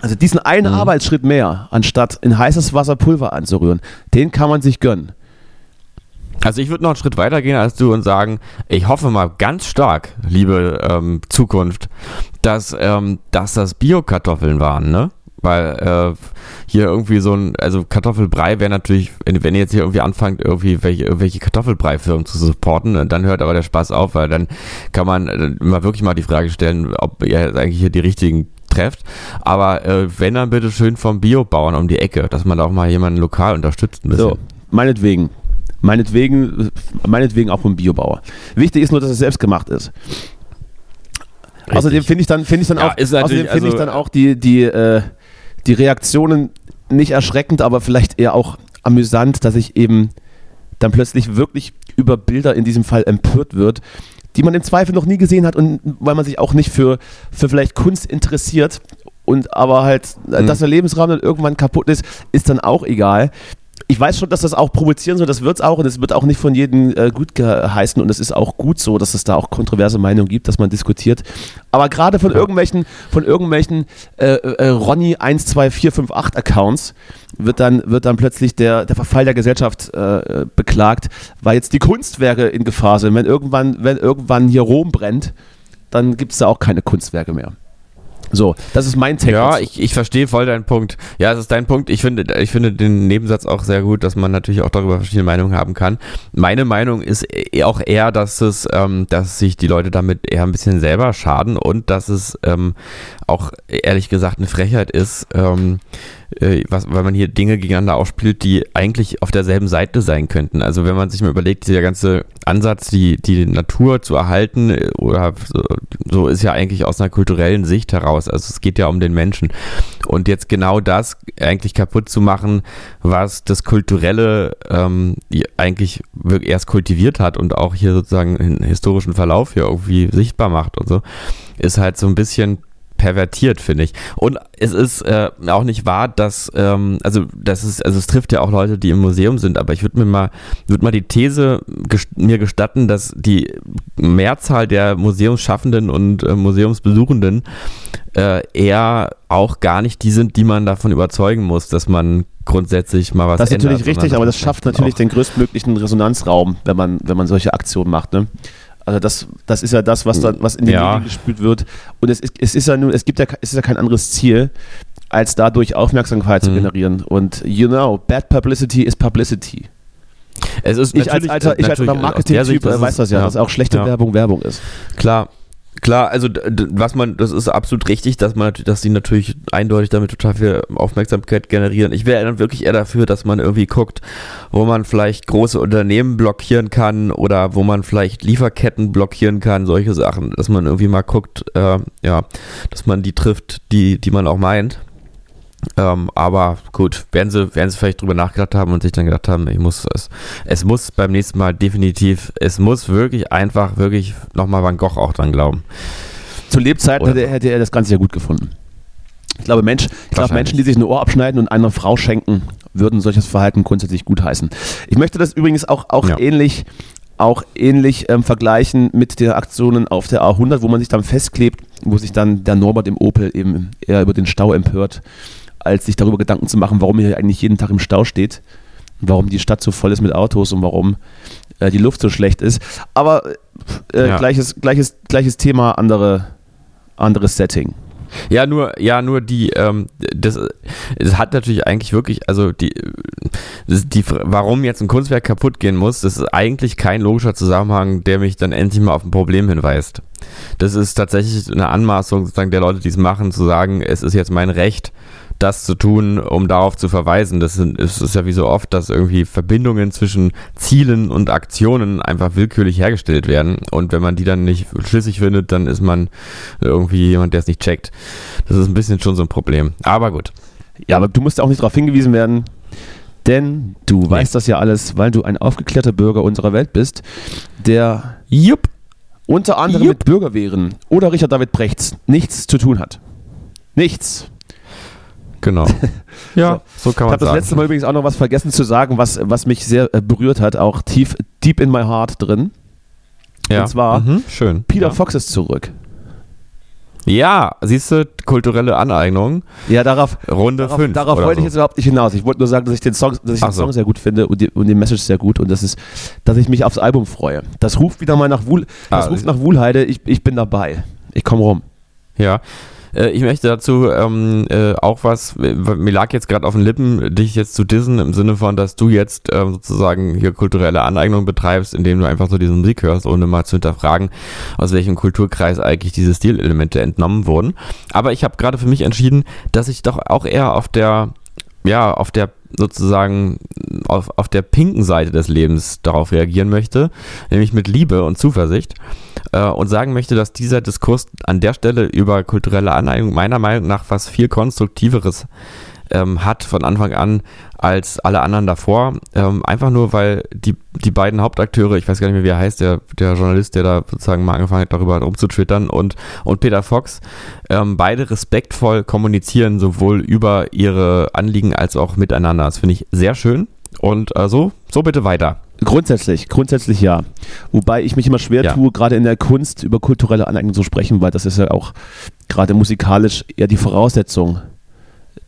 Also diesen einen mhm. Arbeitsschritt mehr, anstatt in heißes Wasser Pulver anzurühren, den kann man sich gönnen. Also ich würde noch einen Schritt weiter gehen als du und sagen, ich hoffe mal ganz stark, liebe ähm, Zukunft, dass, ähm, dass das Bio-Kartoffeln waren, ne? Weil äh, hier irgendwie so ein, also Kartoffelbrei wäre natürlich, wenn, ihr jetzt hier irgendwie anfangt, irgendwie welche, irgendwelche Kartoffelbrei-Firmen zu supporten, dann hört aber der Spaß auf, weil dann kann man äh, mal wirklich mal die Frage stellen, ob ihr eigentlich hier die richtigen trefft. Aber äh, wenn dann bitte schön vom Biobauern um die Ecke, dass man da auch mal jemanden lokal unterstützt ein bisschen. So, meinetwegen. Meinetwegen, meinetwegen auch vom Biobauer. Wichtig ist nur, dass es selbst gemacht ist. Richtig. Außerdem finde ich dann, finde ich dann ja, auch, außerdem also, ich dann auch die, die, äh, die Reaktionen nicht erschreckend, aber vielleicht eher auch amüsant, dass ich eben dann plötzlich wirklich über Bilder in diesem Fall empört wird, die man im Zweifel noch nie gesehen hat und weil man sich auch nicht für, für vielleicht Kunst interessiert und aber halt, mhm. dass der Lebensrahmen dann irgendwann kaputt ist, ist dann auch egal ich weiß schon, dass das auch provozieren soll, das wird es auch und es wird auch nicht von jedem äh, gut geheißen und es ist auch gut so, dass es da auch kontroverse Meinungen gibt, dass man diskutiert. Aber gerade von irgendwelchen, von irgendwelchen äh, äh, Ronny 12458 Accounts wird dann, wird dann plötzlich der, der Verfall der Gesellschaft äh, beklagt, weil jetzt die Kunstwerke in Gefahr sind. Wenn irgendwann, wenn irgendwann hier Rom brennt, dann gibt es da auch keine Kunstwerke mehr. So, das ist mein Take. Ja, ich, ich verstehe voll deinen Punkt. Ja, es ist dein Punkt. Ich finde, ich finde den Nebensatz auch sehr gut, dass man natürlich auch darüber verschiedene Meinungen haben kann. Meine Meinung ist e, auch eher, dass es, ähm, dass sich die Leute damit eher ein bisschen selber schaden und dass es ähm, auch ehrlich gesagt eine Frechheit ist, ähm, äh, was, weil man hier Dinge gegeneinander ausspielt, die eigentlich auf derselben Seite sein könnten. Also wenn man sich mal überlegt, der ganze Ansatz, die, die Natur zu erhalten, äh, oder so, so ist ja eigentlich aus einer kulturellen Sicht heraus. Also es geht ja um den Menschen. Und jetzt genau das eigentlich kaputt zu machen, was das Kulturelle ähm, eigentlich erst kultiviert hat und auch hier sozusagen einen historischen Verlauf hier irgendwie sichtbar macht und so, ist halt so ein bisschen pervertiert, finde ich. Und es ist äh, auch nicht wahr, dass, ähm, also das ist, also es trifft ja auch Leute, die im Museum sind, aber ich würde mir mal, würde mal die These gest mir gestatten, dass die Mehrzahl der Museumsschaffenden und äh, Museumsbesuchenden äh, eher auch gar nicht die sind, die man davon überzeugen muss, dass man grundsätzlich mal was Das ist ändert, natürlich richtig, aber das schafft natürlich den größtmöglichen Resonanzraum, wenn man, wenn man solche Aktionen macht. Ne? Also das, das ist ja das, was, da, was in den ja. Medien gespült wird. Und es ist, es ist ja nun, es gibt ja, es ist ja kein anderes Ziel, als dadurch Aufmerksamkeit mhm. zu generieren. Und you know, bad publicity is publicity. Es ist ich als alter, ich als Marketing-Typ weiß das ja, ja, dass auch schlechte ja. Werbung Werbung ist. Klar, Klar, also was man, das ist absolut richtig, dass man, dass sie natürlich eindeutig damit total viel Aufmerksamkeit generieren. Ich wäre dann wirklich eher dafür, dass man irgendwie guckt, wo man vielleicht große Unternehmen blockieren kann oder wo man vielleicht Lieferketten blockieren kann, solche Sachen, dass man irgendwie mal guckt, äh, ja, dass man die trifft, die, die man auch meint. Ähm, aber gut, werden sie, werden sie vielleicht drüber nachgedacht haben und sich dann gedacht haben, ich muss es, es muss beim nächsten Mal definitiv, es muss wirklich einfach, wirklich nochmal Van Gogh auch dran glauben. Zu Lebzeiten hätte, hätte, er das Ganze ja gut gefunden. Ich glaube, Mensch, ich glaube, Menschen, die sich ein Ohr abschneiden und einer Frau schenken, würden solches Verhalten grundsätzlich gutheißen. Ich möchte das übrigens auch, auch ja. ähnlich auch ähnlich ähm, vergleichen mit den Aktionen auf der A100, wo man sich dann festklebt, wo sich dann der Norbert im Opel eben eher über den Stau empört als sich darüber Gedanken zu machen, warum hier eigentlich jeden Tag im Stau steht, warum die Stadt so voll ist mit Autos und warum äh, die Luft so schlecht ist. Aber äh, ja. gleiches, gleiches, gleiches Thema, andere, anderes Setting. Ja, nur, ja, nur die, ähm, das, das hat natürlich eigentlich wirklich, also die, die, warum jetzt ein Kunstwerk kaputt gehen muss, das ist eigentlich kein logischer Zusammenhang, der mich dann endlich mal auf ein Problem hinweist. Das ist tatsächlich eine Anmaßung sozusagen der Leute, die es machen, zu sagen, es ist jetzt mein Recht, das zu tun, um darauf zu verweisen. Das ist ja wie so oft, dass irgendwie Verbindungen zwischen Zielen und Aktionen einfach willkürlich hergestellt werden. Und wenn man die dann nicht schlüssig findet, dann ist man irgendwie jemand, der es nicht checkt. Das ist ein bisschen schon so ein Problem. Aber gut. Ja, aber du musst auch nicht darauf hingewiesen werden, denn du nee. weißt das ja alles, weil du ein aufgeklärter Bürger unserer Welt bist, der Jupp. unter anderem Jupp. mit Bürgerwehren oder Richard David Brechts nichts zu tun hat. Nichts. Genau. Ja, so, so kann man Ich habe das letzte Mal übrigens auch noch was vergessen zu sagen, was, was mich sehr äh, berührt hat, auch tief, deep in my heart drin. Ja. Und zwar, mhm, schön. Peter ja. Fox ist zurück. Ja, siehst du, kulturelle Aneignung. Ja, darauf, Runde 5. Darauf, darauf wollte so. ich jetzt überhaupt nicht hinaus. Ich wollte nur sagen, dass ich den Song, dass ich den so. Song sehr gut finde und die, und die Message sehr gut und das ist, dass ich mich aufs Album freue. Das ruft wieder mal nach Wuhl, das ah, ruft nach Wuhlheide, ich, ich bin dabei. Ich komme rum. Ja, äh, ich möchte dazu ähm, äh, auch was, mir lag jetzt gerade auf den Lippen, dich jetzt zu dissen, im Sinne von, dass du jetzt ähm, sozusagen hier kulturelle Aneignung betreibst, indem du einfach so diese Musik hörst, ohne mal zu hinterfragen, aus welchem Kulturkreis eigentlich diese Stilelemente entnommen wurden. Aber ich habe gerade für mich entschieden, dass ich doch auch eher auf der ja, auf der sozusagen auf, auf der pinken Seite des Lebens darauf reagieren möchte, nämlich mit Liebe und Zuversicht äh, und sagen möchte, dass dieser Diskurs an der Stelle über kulturelle Aneignung meiner Meinung nach was viel konstruktiveres ähm, hat von Anfang an als alle anderen davor. Ähm, einfach nur, weil die, die beiden Hauptakteure, ich weiß gar nicht mehr, wie er heißt, der, der Journalist, der da sozusagen mal angefangen hat, darüber rumzutwittern und, und Peter Fox, ähm, beide respektvoll kommunizieren, sowohl über ihre Anliegen als auch miteinander. Das finde ich sehr schön. Und äh, so, so bitte weiter. Grundsätzlich, grundsätzlich ja. Wobei ich mich immer schwer ja. tue, gerade in der Kunst über kulturelle Aneignung zu sprechen, weil das ist ja auch gerade musikalisch eher die Voraussetzung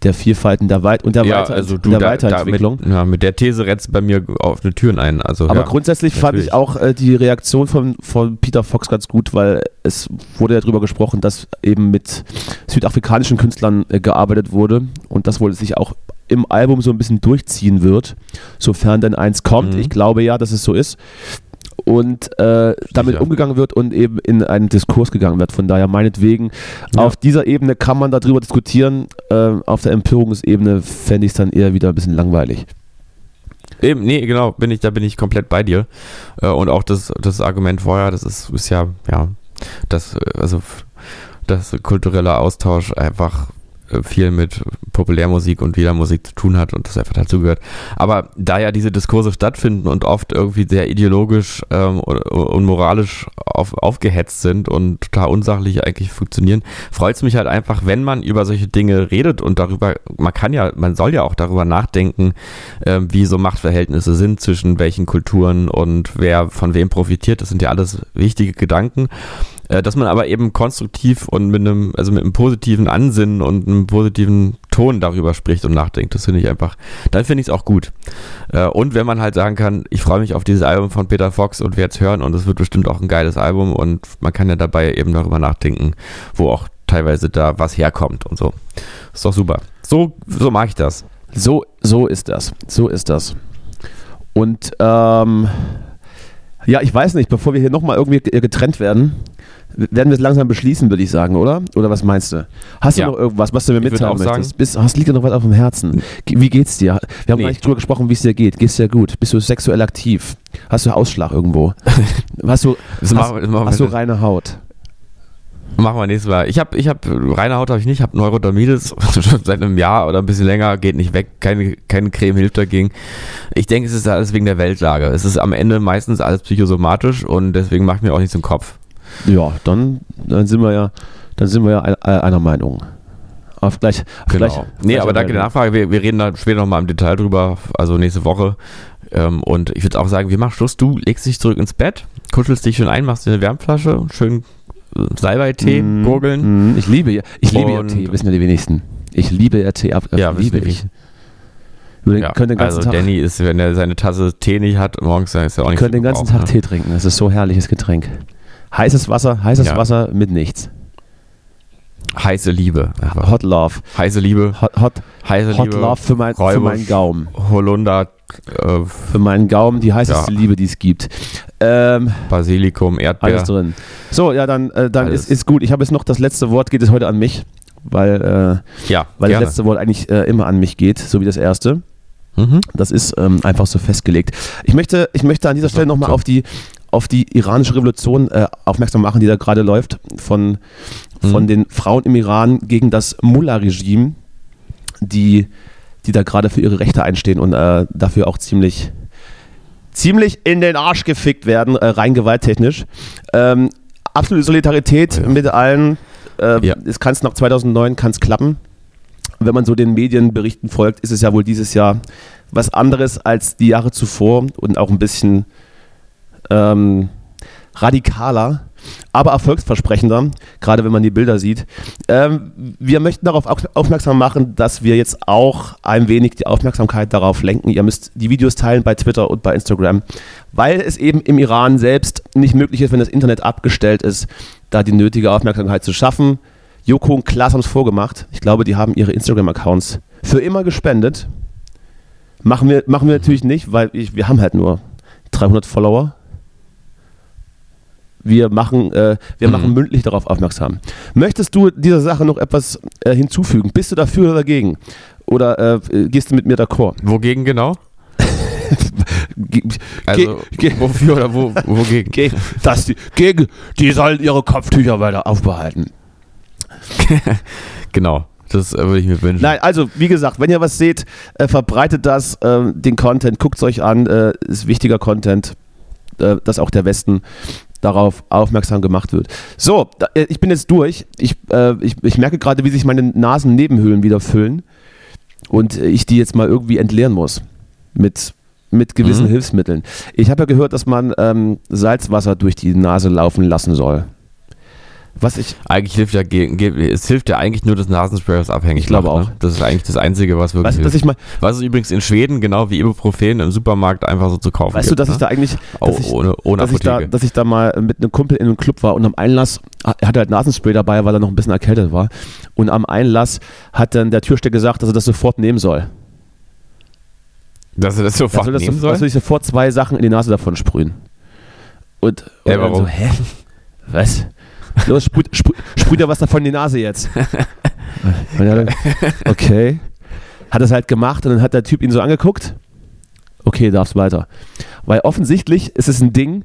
der Vielfalten der Weit und der, ja, Weiter also du, der da, Weiterentwicklung. Da mit, ja, mit der These rennst bei mir auf eine Türen ein. Also, Aber ja, grundsätzlich natürlich. fand ich auch äh, die Reaktion von, von Peter Fox ganz gut, weil es wurde ja darüber gesprochen, dass eben mit südafrikanischen Künstlern äh, gearbeitet wurde und das wohl sich auch im Album so ein bisschen durchziehen wird, sofern denn eins kommt. Mhm. Ich glaube ja, dass es so ist und äh, damit Sicher. umgegangen wird und eben in einen Diskurs gegangen wird. Von daher meinetwegen, ja. auf dieser Ebene kann man darüber diskutieren. Äh, auf der Empörungsebene fände ich es dann eher wieder ein bisschen langweilig. Eben, nee, genau, bin ich, da bin ich komplett bei dir. Äh, und auch das, das Argument vorher, das ist, ist ja, ja, das, also das kulturelle Austausch einfach äh, viel mit Populärmusik und Liedermusik zu tun hat und das einfach dazugehört. Aber da ja diese Diskurse stattfinden und oft irgendwie sehr ideologisch ähm, und, und, moralisch auf, aufgehetzt sind und total unsachlich eigentlich funktionieren, freut es mich halt einfach, wenn man über solche Dinge redet und darüber, man kann ja, man soll ja auch darüber nachdenken, äh, wie so Machtverhältnisse sind zwischen welchen Kulturen und wer von wem profitiert. Das sind ja alles wichtige Gedanken. Äh, dass man aber eben konstruktiv und mit einem, also mit einem positiven Ansinnen und einem positiven Ton darüber spricht und nachdenkt. Das finde ich einfach, dann finde ich es auch gut. Äh, und wenn man halt sagen kann, ich freue mich auf dieses Album von Peter Fox und werde es hören und es wird bestimmt auch ein geiles Album und man kann ja dabei eben darüber nachdenken, wo auch teilweise da was herkommt und so. Ist doch super. So, so mache ich das. So, so ist das. So ist das. Und ähm, ja, ich weiß nicht, bevor wir hier nochmal irgendwie getrennt werden, werden wir es langsam beschließen, würde ich sagen, oder? Oder was meinst du? Hast du noch irgendwas, was du mir mitteilen möchtest? Bist, hast, liegt dir noch was auf dem Herzen? Wie geht's dir? Wir haben nee. gar nicht drüber gesprochen, wie es dir geht. Geht's dir gut? Bist du sexuell aktiv? Hast du Ausschlag irgendwo? hast du, hast, machen, hast du reine Haut? Machen wir nächstes Mal. Ich habe ich hab, reine Haut habe ich nicht, ich habe Neurodermitis schon seit einem Jahr oder ein bisschen länger, geht nicht weg, keine, keine Creme hilft dagegen. Ich denke, es ist alles wegen der Weltlage. Es ist am Ende meistens alles psychosomatisch und deswegen macht mir auch nichts im Kopf. Ja, dann, dann sind wir ja, dann sind wir ja einer Meinung. Auf gleich, auf genau. gleich, nee, aber danke der Nachfrage. Wir, wir reden da später nochmal im Detail drüber, also nächste Woche. Ähm, und ich würde auch sagen, wir machen Schluss. Du legst dich zurück ins Bett, kuschelst dich schön ein, machst dir eine Wärmflasche, schön Salbei-Tee mm, gurgeln. Mm, ich liebe, ich liebe ja Tee, wissen ja die wenigsten. Ich liebe ja Tee, ab, ja, liebe ich. Den, ja, also Tag, Danny ist, wenn er seine Tasse Tee nicht hat, morgens ist er auch nicht Könnte den ganzen Tag ne? Tee trinken. Das ist so herrliches Getränk. Heißes Wasser, heißes ja. Wasser mit nichts. Heiße Liebe. Einfach. Hot Love. Heiße Liebe. Hot, hot, Heiße hot Liebe. Love für, mein, für meinen Gaumen. Holunder. Äh, für meinen Gaumen die heißeste ja. Liebe, die es gibt. Ähm, Basilikum, Erdbeer. Alles drin. So, ja, dann, äh, dann ist, ist gut. Ich habe jetzt noch das letzte Wort, geht es heute an mich weil, äh, Ja, weil das letzte Wort eigentlich äh, immer an mich geht, so wie das erste. Mhm. Das ist ähm, einfach so festgelegt. Ich möchte, ich möchte an dieser Stelle nochmal so. auf die, auf die iranische Revolution äh, aufmerksam machen, die da gerade läuft, von, von Mhm. den Frauen im Iran gegen das Mullah-Regime, die, die da gerade für ihre Rechte einstehen und äh, dafür auch ziemlich, ziemlich in den Arsch gefickt werden, äh, rein gewalttechnisch. Ähm, absolute Solidarität Ja. mit allen. Äh, Ja. Es kann es nach 2009 kann's klappen. Wenn man so den Medienberichten folgt, ist es ja wohl dieses Jahr was anderes als die Jahre zuvor und auch ein bisschen ähm, radikaler, aber erfolgsversprechender, gerade wenn man die Bilder sieht. Ähm, wir möchten darauf au- aufmerksam machen, dass wir jetzt auch ein wenig die Aufmerksamkeit darauf lenken. Ihr müsst die Videos teilen bei Twitter und bei Instagram, weil es eben im Iran selbst nicht möglich ist, wenn das Internet abgestellt ist, da die nötige Aufmerksamkeit zu schaffen. Joko und Klaas haben es vorgemacht. Ich glaube, die haben ihre Instagram-Accounts für immer gespendet. Machen wir, machen wir natürlich nicht, weil ich, wir haben halt nur 300 Follower. Wir machen, äh, wir Mhm. machen mündlich darauf aufmerksam. Möchtest du dieser Sache noch etwas äh, hinzufügen? Bist du dafür oder dagegen? Oder äh, gehst du mit mir d'accord? Wogegen genau? Ge Also, ge wofür oder wo, wogegen? ge dass die, gegen, die sollen ihre Kopftücher weiter aufbehalten. Genau, das äh, würde ich mir wünschen. Nein, also wie gesagt, wenn ihr was seht, äh, verbreitet das, äh, den Content, guckt es euch an, äh, ist wichtiger Content, äh, dass auch der Westen darauf aufmerksam gemacht wird. So, äh, ich bin jetzt durch. Ich, äh, ich, ich merke gerade, wie sich meine Nasennebenhöhlen wieder füllen und ich die jetzt mal irgendwie entleeren muss mit, mit gewissen Mhm. Hilfsmitteln. Ich habe ja gehört, dass man ähm, Salzwasser durch die Nase laufen lassen soll. Was ich, Eigentlich hilft ja es hilft ja eigentlich nur das Nasenspray, was abhängig Ich glaube macht, auch. Ne? Das ist eigentlich das Einzige, was wirklich weißt du, dass hilft. ich mal, Was es übrigens in Schweden genau wie Ibuprofen im Supermarkt einfach so zu kaufen weißt du, gibt, dass ne? ich da eigentlich, Auch dass ich, ohne, ohne dass ich, da, dass ich da mal mit einem Kumpel in einem Club war und am Einlass, er hatte halt Nasenspray dabei, weil er noch ein bisschen erkältet war. Und am Einlass hat dann der Türsteher gesagt, dass er das sofort nehmen soll. Dass er das Dass sofort er das, nehmen so, soll? dass er sofort zwei Sachen in die Nase davon sprühen. Und, und Ja, warum? so, hä? Was? Los, sprüht, sprüht, sprüht er was davon in die Nase jetzt. Okay. Hat es halt gemacht und dann hat der Typ ihn so angeguckt. Okay, darfst weiter. Weil offensichtlich ist es ein Ding,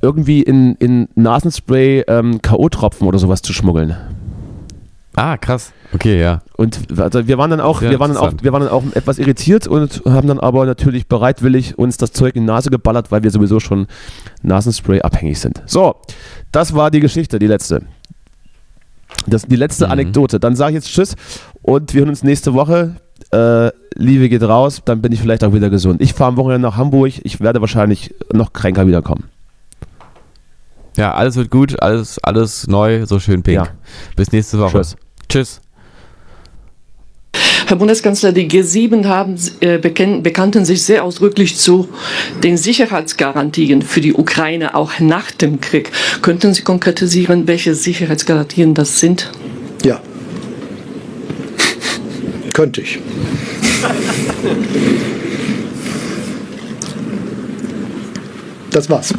irgendwie in, in Nasenspray ähm, K.O.-Tropfen oder sowas zu schmuggeln. Ah, krass. Okay, ja. Und also wir waren dann auch, Sehr wir waren dann auch, wir waren dann auch etwas irritiert und haben dann aber natürlich bereitwillig uns das Zeug in die Nase geballert, weil wir sowieso schon Nasenspray abhängig sind. So, das war die Geschichte, die letzte. Das, die letzte Mhm. Anekdote. Dann sage ich jetzt Tschüss und wir hören uns nächste Woche. Äh, Liebe geht raus, dann bin ich vielleicht auch wieder gesund. Ich fahre am Wochenende nach Hamburg. Ich werde wahrscheinlich noch kränker wiederkommen. Ja, alles wird gut, alles, alles neu, so schön pink. Ja. Bis nächste Woche. Tschüss. Tschüss. Herr Bundeskanzler, die G7 haben, äh, bekannten sich sehr ausdrücklich zu den Sicherheitsgarantien für die Ukraine auch nach dem Krieg. Könnten Sie konkretisieren, welche Sicherheitsgarantien das sind? Ja. Könnte ich. Das war's.